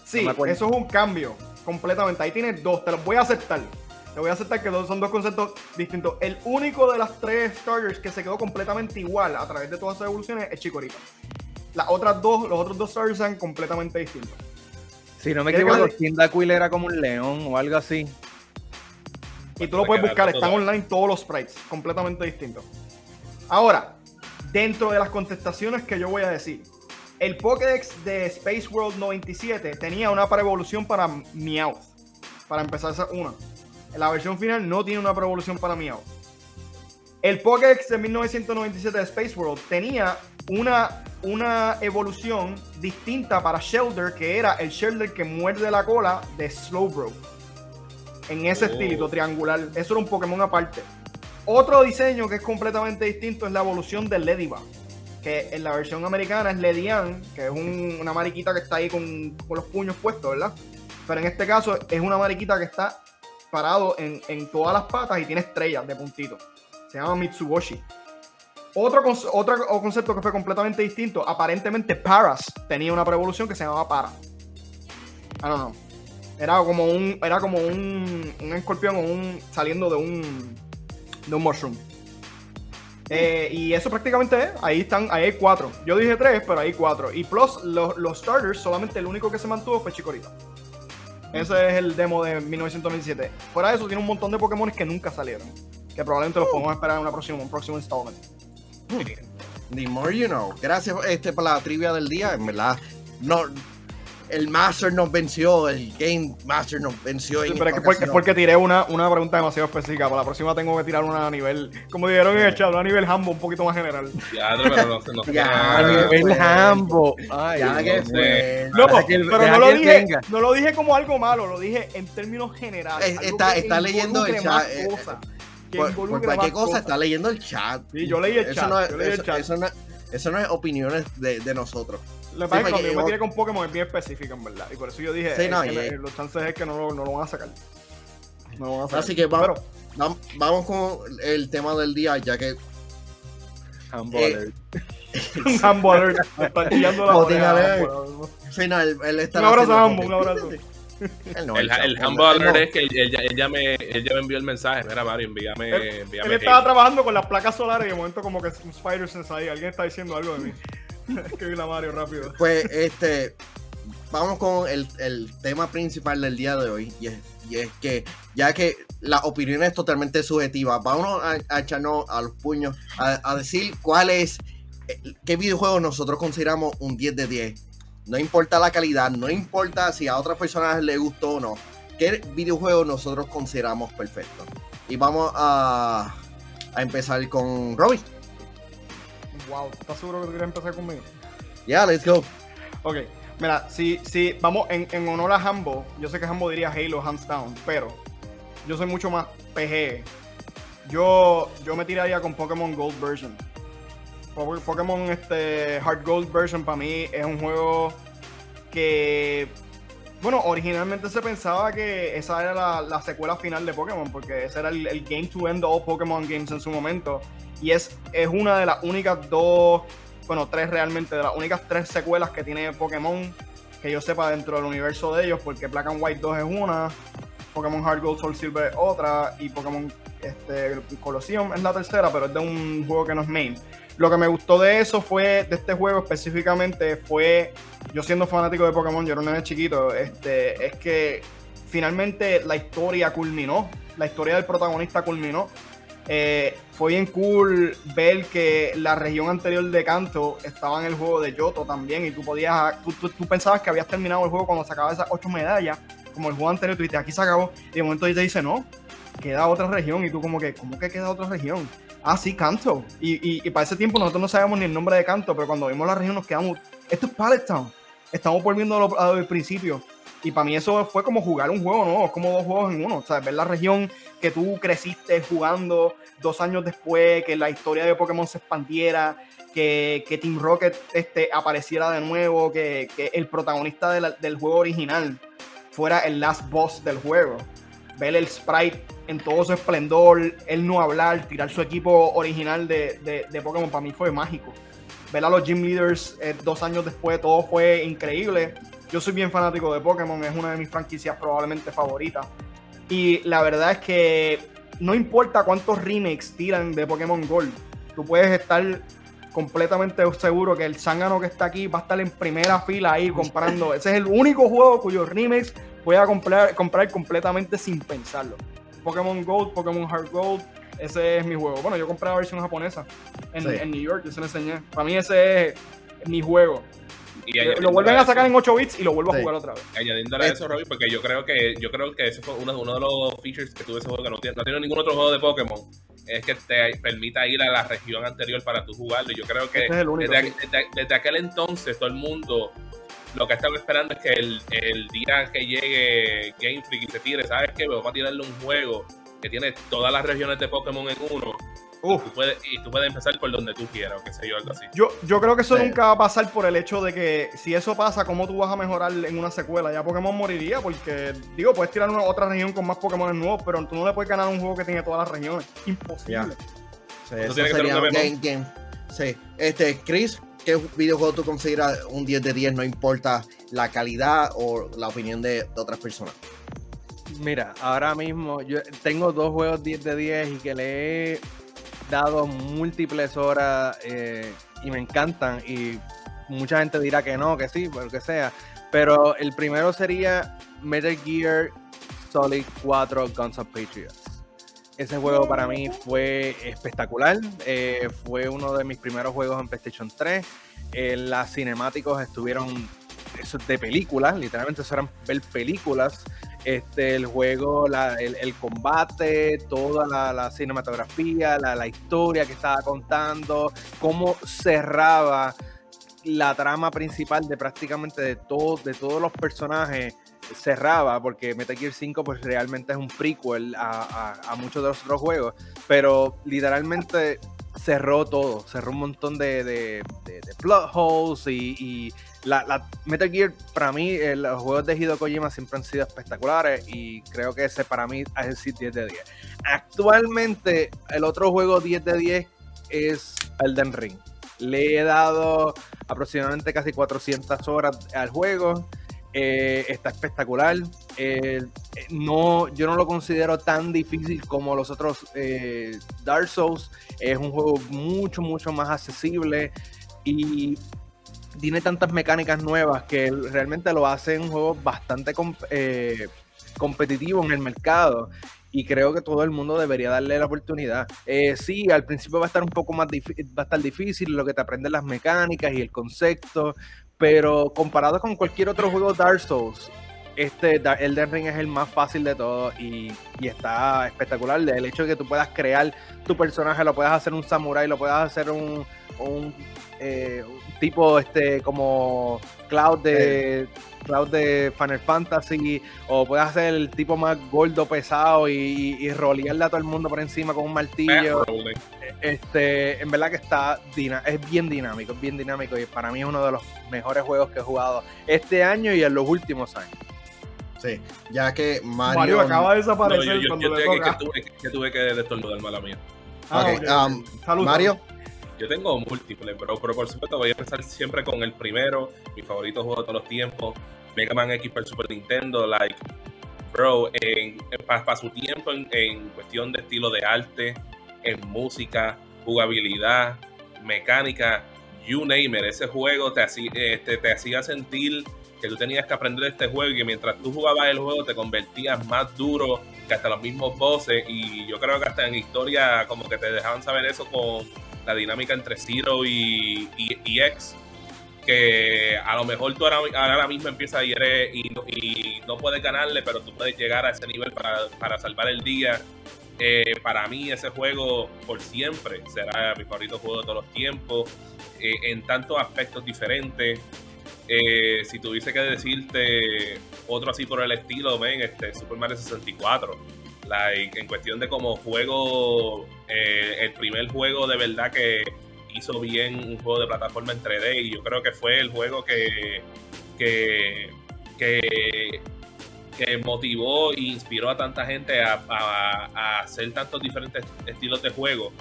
Sí, no eso es un cambio completamente. Ahí tienes dos, te los voy a aceptar. Te voy a aceptar que son dos conceptos distintos. El único de las tres starters que se quedó completamente igual a través de todas esas evoluciones es Chikorita. Las otras dos, los otros dos starters son completamente distintos. Si no me ¿Quieres que equivoco, Cyndaquil era como un león o algo así. Y tú lo puedes buscar, están online todos los sprites, completamente distintos. Ahora, dentro de las contestaciones que yo voy a decir, el Pokédex de Space World 97 tenía una preevolución para Meowth. Para empezar, esa una. La versión final no tiene una preevolución para Meowth. El Pokédex de 1997 de Space World tenía una, una evolución distinta para Shelder, que era el Shelder que muerde la cola de Slowbro en ese Oh. estilito triangular. Eso era un Pokémon aparte. Otro diseño que es completamente distinto es la evolución del Ledybug. Que en la versión americana es Ledian, que es un- una mariquita que está ahí con, con los puños puestos, ¿verdad? Pero en este caso es una mariquita que está parado en, en todas las patas y tiene estrellas de puntito. Se llama Mitsuboshi. Otro, otro concepto que fue completamente distinto, aparentemente Paras tenía una preevolución que se llamaba Para. I don't know. Era como un, era como un, un escorpión un, saliendo de un, de un mushroom. Eh, y eso prácticamente es. Ahí están, ahí hay cuatro. Yo dije tres, pero hay cuatro. Y plus, los, los starters, solamente el único que se mantuvo fue Chikorita. Ese es el demo de 1997. Fuera de eso, tiene un montón de Pokémon que nunca salieron. Que probablemente los podemos esperar en una próxima, un próximo installment. The more you know. Gracias este, por la trivia del día. En verdad, no, el Master nos venció. El Game Master nos venció. en Pero es que porque, porque tiré una, una pregunta demasiado específica. Para la próxima tengo que tirar una a nivel, como dijeron en el chat, una a nivel Hambo un poquito más general. Ya, pero no no. Ya, A nivel. Hambo. Ay, Ya no que sé. fue. No, pero no lo dije, tenga. no lo dije como algo malo, lo dije en términos generales. Está- está leyendo el chat, más eh, cosas, que Por, por cualquier cosa cosas. está leyendo el chat. Sí, yo leí el Eso chat, no es- yo leí el eso- chat. eso no es- eso no es opiniones de, de nosotros. Lo que pasa es que yo me tiré con Pokémon es bien específico, en verdad. Y por eso yo dije, Sí, no, que y- me- los chances es que no, lo- no lo van a sacar. No lo van a sacar. Así que vamos, Pero, vam- vamos con el tema del día, ya que Hambo Eh, alert. Hambo Alert, están tirando la oreja, sí, no, él, él está Un abrazo, como un abrazo. Él no, El, el Humble no. Alert es que él, él ya, él ya me, él ya me envió el mensaje. Mira, Mario, envíame, Él, envíame él estaba trabajando con las placas solares y de momento como que un spider sense ahí. Alguien está diciendo algo de mí. Escribí la Mario rápido. Pues este, vamos con el, el tema principal del día de hoy. Y es, y es que, ya que la opinión es totalmente subjetiva, vamos a, a echarnos a los puños a, a decir cuál es, eh, qué videojuego nosotros consideramos un 10 de 10. No importa la calidad, no importa si a otras personas les gustó o no. ¿Qué videojuego nosotros consideramos perfecto? Y vamos a, a empezar con Robbie. Wow, ¿estás seguro que tú quieres empezar conmigo? Yeah, let's go. Ok, mira, si, si vamos en, en honor a Hambo, yo sé que Hambo diría Halo hands down, pero yo soy mucho más PG. Yo, yo me tiraría con Pokémon Gold Version. Po- Pokémon este, Heart Gold Version para mí es un juego que, bueno, originalmente se pensaba que esa era la, la secuela final de Pokémon, porque ese era el, el game to end all Pokémon games en su momento. Y es, es una de las únicas dos bueno, tres realmente, de las únicas tres secuelas que tiene Pokémon que yo sepa dentro del universo de ellos, porque Black and White 2 es una, Pokémon Heart Gold Soul Silver es otra, y Pokémon este, Colosseum es la tercera, pero es de un juego que no es main. Lo que me gustó de eso fue, de este juego específicamente, fue, yo siendo fanático de Pokémon, yo era un nene chiquito, este, es que finalmente la historia culminó, la historia del protagonista culminó. Eh, fue bien cool ver que la región anterior de Kanto estaba en el juego de Yoto también y tú podías, tú, pensabas que habías terminado el juego cuando sacabas esas ocho medallas, como el juego anterior, tú dices, aquí se acabó, y de momento te dice, no, queda otra región, y tú como que, ¿cómo que queda otra región? Ah, sí, Kanto. Y, y, para ese tiempo nosotros no sabíamos ni el nombre de Kanto, pero cuando vimos la región nos quedamos, esto es Pallet Town, estamos volviendo a lo, a lo del principio. Y para mí eso fue como jugar un juego es como dos juegos en uno. O sea, ver la región que tú creciste jugando dos años después, que la historia de Pokémon se expandiera, que, que Team Rocket este, apareciera de nuevo, que, que el protagonista del juego original fuera el last boss del juego. Ver el sprite en todo su esplendor, él no hablar, tirar su equipo original de, de, Pokémon, para mí fue mágico. Ver a los gym leaders eh, dos años después, todo fue increíble. Yo soy bien fanático de Pokémon, es una de mis franquicias probablemente favoritas. Y la verdad es que no importa cuántos remakes tiran de Pokémon Gold, tú puedes estar completamente seguro que el zángano que está aquí va a estar en primera fila ahí comprando. Ese es el único juego cuyos remakes voy a comprar, comprar completamente sin pensarlo. Pokémon Gold, Pokémon Heart Gold, ese es mi juego. Bueno, yo compré la versión japonesa en, en New York, yo se lo enseñé. Para mí ese es mi juego. Y lo vuelven a sacar en 8 bits y lo vuelvo a jugar otra vez. Añadiéndole a eso, Robin, porque yo creo que yo creo que ese fue uno, uno de los features que tuve ese juego que no tiene, no tiene ningún otro juego de Pokémon. Es que te permita ir a la región anterior para tú jugarlo. Y yo creo que desde, aquel entonces todo el mundo lo que estaba esperando es que el, el día que llegue Game Freak y se tire, ¿sabes qué? Vamos a tirarle un juego que tiene todas las regiones de Pokémon en uno y tú, puedes, empezar por donde tú quieras, o qué sé yo, algo así. Yo, yo creo que eso nunca va a pasar por el hecho de que si eso pasa, ¿cómo tú vas a mejorar en una secuela? Ya Pokémon moriría porque, digo, puedes tirar una otra región con más Pokémon nuevos, pero tú no le puedes ganar un juego que tiene todas las regiones. Imposible. Sí, eso, tiene que ser un game, game. Sí. Este, Chris, ¿qué videojuego tú consideras un 10 de 10? No importa la calidad o la opinión de, de otras personas. Mira, ahora mismo yo tengo dos juegos 10 de 10 y que le he dado múltiples horas eh, y me encantan y mucha gente dirá que no, que sí, pero que sea. Pero el primero sería Metal Gear Solid 4 Guns of Patriots. Ese juego para mí fue espectacular. Eh, fue uno de mis primeros juegos en PlayStation 3. Eh, las cinemáticos estuvieron de películas, literalmente eso eran ver películas este, el juego, el, combate, toda la, cinematografía, la, historia que estaba contando, cómo cerraba la trama principal de prácticamente de, de todos los personajes cerraba, porque Metal Gear 5 pues realmente es un prequel a, muchos de los otros juegos, pero literalmente cerró todo, cerró un montón de, de, plot holes y la, Metal Gear, para mí, eh, los juegos de Hideo Kojima siempre han sido espectaculares y creo que ese para mí es el 10 de 10. Actualmente, el otro juego 10 de 10 es Elden Ring. Le he dado aproximadamente casi 400 horas al juego. Eh, está espectacular. Eh, no, yo no lo considero tan difícil como los otros Dark Souls. Es un juego mucho, mucho más accesible. Y tiene tantas mecánicas nuevas que realmente lo hace un juego bastante eh, competitivo en el mercado y creo que todo el mundo debería darle la oportunidad. Eh, sí, al principio va a estar un poco más va a estar difícil lo que te aprenden las mecánicas y el concepto, pero comparado con cualquier otro juego Dark Souls, este Elden Ring es el más fácil de todos y, está espectacular. El hecho de que tú puedas crear tu personaje, lo puedas hacer un samurai, lo puedas hacer un eh, tipo este como Cloud de Cloud de Final Fantasy o puedes hacer el tipo más gordo pesado y, y, rolearle a todo el mundo por encima con un martillo. Este en verdad que está es bien dinámico es bien dinámico y para mí es uno de los mejores juegos que he jugado este año y en los últimos años. Sí, ya que Mario, acaba de desaparecer yo, cuando le toca. Que, tuve, que tuve que destornudar mala mía. Ah, um, Mario, yo tengo múltiples, pero, pero por supuesto voy a empezar siempre con el primero, mi favorito juego de todos los tiempos, Mega Man X para Super Nintendo, like, bro, para, su tiempo en, cuestión de estilo de arte, en música, jugabilidad, mecánica, you name it, ese juego te hacía, este, te hacía sentir que tú tenías que aprender este juego y que mientras tú jugabas el juego te convertías más duro que hasta los mismos bosses y yo creo que hasta en historia como que te dejaban saber eso con la dinámica entre Zero y, y, X, que a lo mejor tú ahora, mismo empiezas y, eres, y, y, no puedes ganarle, pero tú puedes llegar a ese nivel para, salvar el día. Eh, para mí ese juego por siempre será mi favorito juego de todos los tiempos, eh, en tantos aspectos diferentes. Eh, si tuviese que decirte otro así por el estilo, ven, este, Super Mario 64. Like, en cuestión de como juego, eh, el primer juego de verdad que hizo bien un juego de plataforma en 3D y yo creo que fue el juego que, que, que, motivó e inspiró a tanta gente a, a, hacer tantos diferentes estilos de juego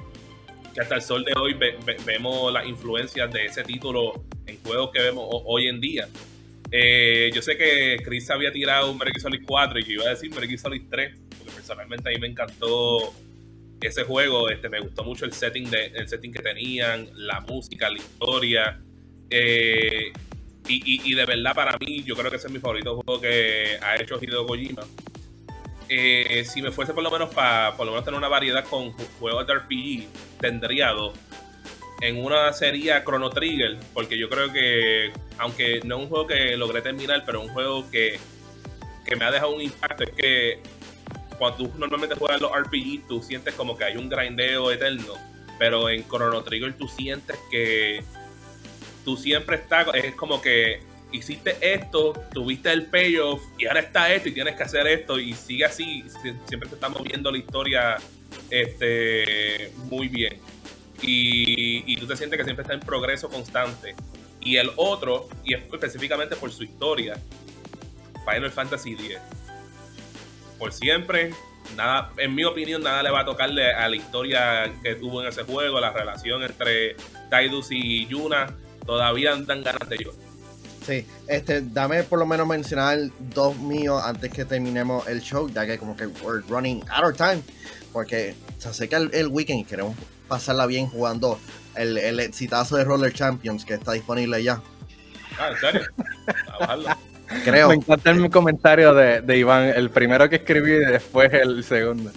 que hasta el sol de hoy vemos las influencias de ese título en juegos que vemos hoy en día. Eh, yo sé que Chris había tirado un Metal Solid 4 y yo iba a decir Metal Solid 3, porque personalmente a mí me encantó ese juego, este, me gustó mucho el setting, de, el setting que tenían, la música, la historia. Eh, y, de verdad para mí, yo creo que ese es mi favorito juego que ha hecho Hideo Kojima. Eh, si me fuese por lo menos para por lo menos tener una variedad con juegos de RPG, tendría dos en una serie Chrono Trigger, porque yo creo que, aunque no es un juego que logré terminar, pero un juego que, me ha dejado un impacto, es que cuando tú normalmente juegas los RPG, tú sientes como que hay un grindeo eterno, pero en Chrono Trigger tú sientes que tú siempre estás, es como que hiciste esto, tuviste el payoff y ahora está esto y tienes que hacer esto y sigue así, siempre te estamos viendo la historia este, muy bien y, tú te sientes que siempre está en progreso constante. Y el otro, y específicamente por su historia, Final Fantasy X. Por siempre, nada, en mi opinión, nada le va a tocarle a la historia que tuvo en ese juego, la relación entre Tidus y Yuna, todavía dan ganas de yo. Sí, este, dame por lo menos mencionar dos míos antes que terminemos el show, ya que como que we're running out of time, porque se acerca el, el weekend y queremos pasarla bien jugando el, el exitazo de Roller Champions que está disponible ya. Ah, ¿en serio? Creo. Me encanta el comentario de, de, Iván, el primero que escribí y después el segundo.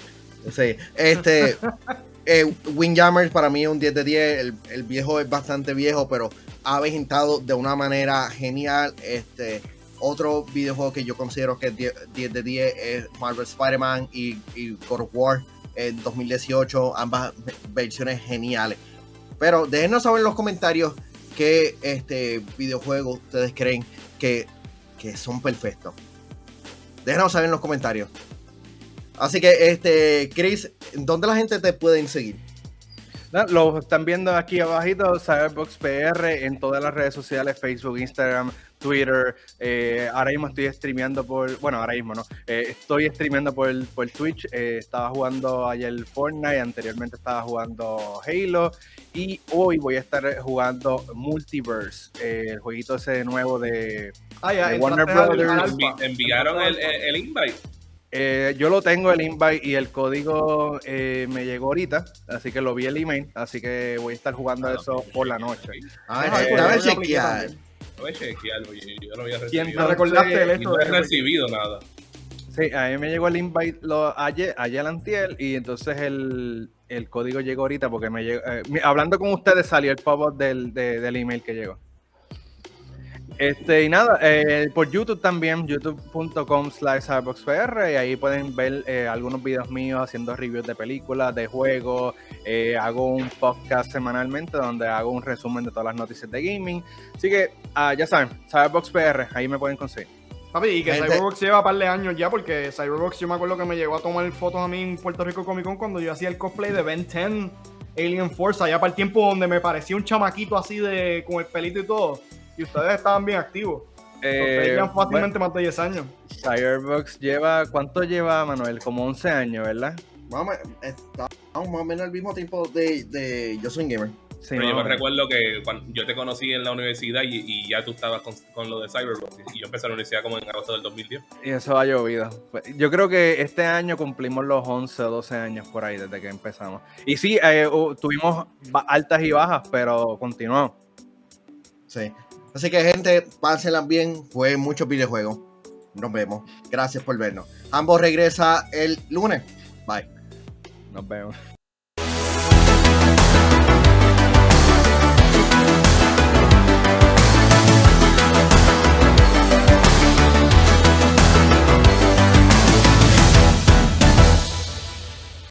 Sí, este. eh, Windjammers para mí es un 10 de 10. El, el, viejo es bastante viejo, pero ha vejentado de una manera genial. Este, otro videojuego que yo considero que es 10, de 10 es Marvel Spider-Man y, y God of War en 2018, ambas versiones geniales. Pero déjenos saber en los comentarios qué este videojuegos ustedes creen que, son perfectos. Déjenos saber en los comentarios. Así que, este, Chris, ¿dónde la gente te puede seguir? lo están viendo aquí abajito, Cyberbox PR en todas las redes sociales, Facebook, Instagram, Twitter. Eh, ahora mismo estoy streameando por. Bueno, ahora mismo no. Eh, estoy streameando por, por Twitch. Eh, estaba jugando ayer Fortnite. Anteriormente estaba jugando Halo. Y hoy voy a estar jugando Multiverse. el jueguito ese nuevo de, ah, Warner Brothers. enviaron el, el, invite. yo lo tengo el invite y el código me llegó ahorita, así que lo vi el email, así que voy a estar jugando ah, eso por la noche. Ah, eh, chequear. Voy a yo no había recibido. ¿Quién recordaste el esto? No he recibido nada. Sí, a mí me llegó el invite lo, ayer, ayer antier, y entonces el, el, código llegó ahorita porque me llegó. Eh, hablando con ustedes salió el pop-up del, del email que llegó. Este, y nada, eh, por YouTube también, youtube.com slash cyberboxpr, y ahí pueden ver eh, algunos videos míos haciendo reviews de películas, de juegos, eh, hago un podcast semanalmente donde hago un resumen de todas las noticias de gaming, así que ah, ya saben, cyberboxpr, ahí me pueden conseguir. Papi, y que Cyberbox lleva un par de años ya, porque Cyberbox yo me acuerdo que me llegó a tomar fotos a mí en Puerto Rico Comic Con cuando yo hacía el cosplay de Ben 10 Alien Force, allá para el tiempo donde me parecía un chamaquito así de con el pelito y todo y ustedes estaban bien activos. Eh, fácilmente más de 10 años. Cyberbox lleva, ¿cuánto lleva Manuel? Como 11 años, ¿verdad? Vamos, estamos más o menos al mismo tiempo de, de Yo Soy Gamer. Sí, Pero yo me recuerdo que cuando yo te conocí en la universidad y, ya tú estabas con, lo de Cyberbox y yo empecé la universidad como en agosto del 2010. Y eso ha llovido. Yo creo que este año cumplimos los 11 o 12 años por ahí desde que empezamos. Y sí, eh, tuvimos altas y bajas, pero continuamos. Sí. Así que, gente, pásenla bien. Fue mucho videojuegos. Nos vemos. Gracias por vernos. Ambos regresa el lunes. Bye. Nos vemos.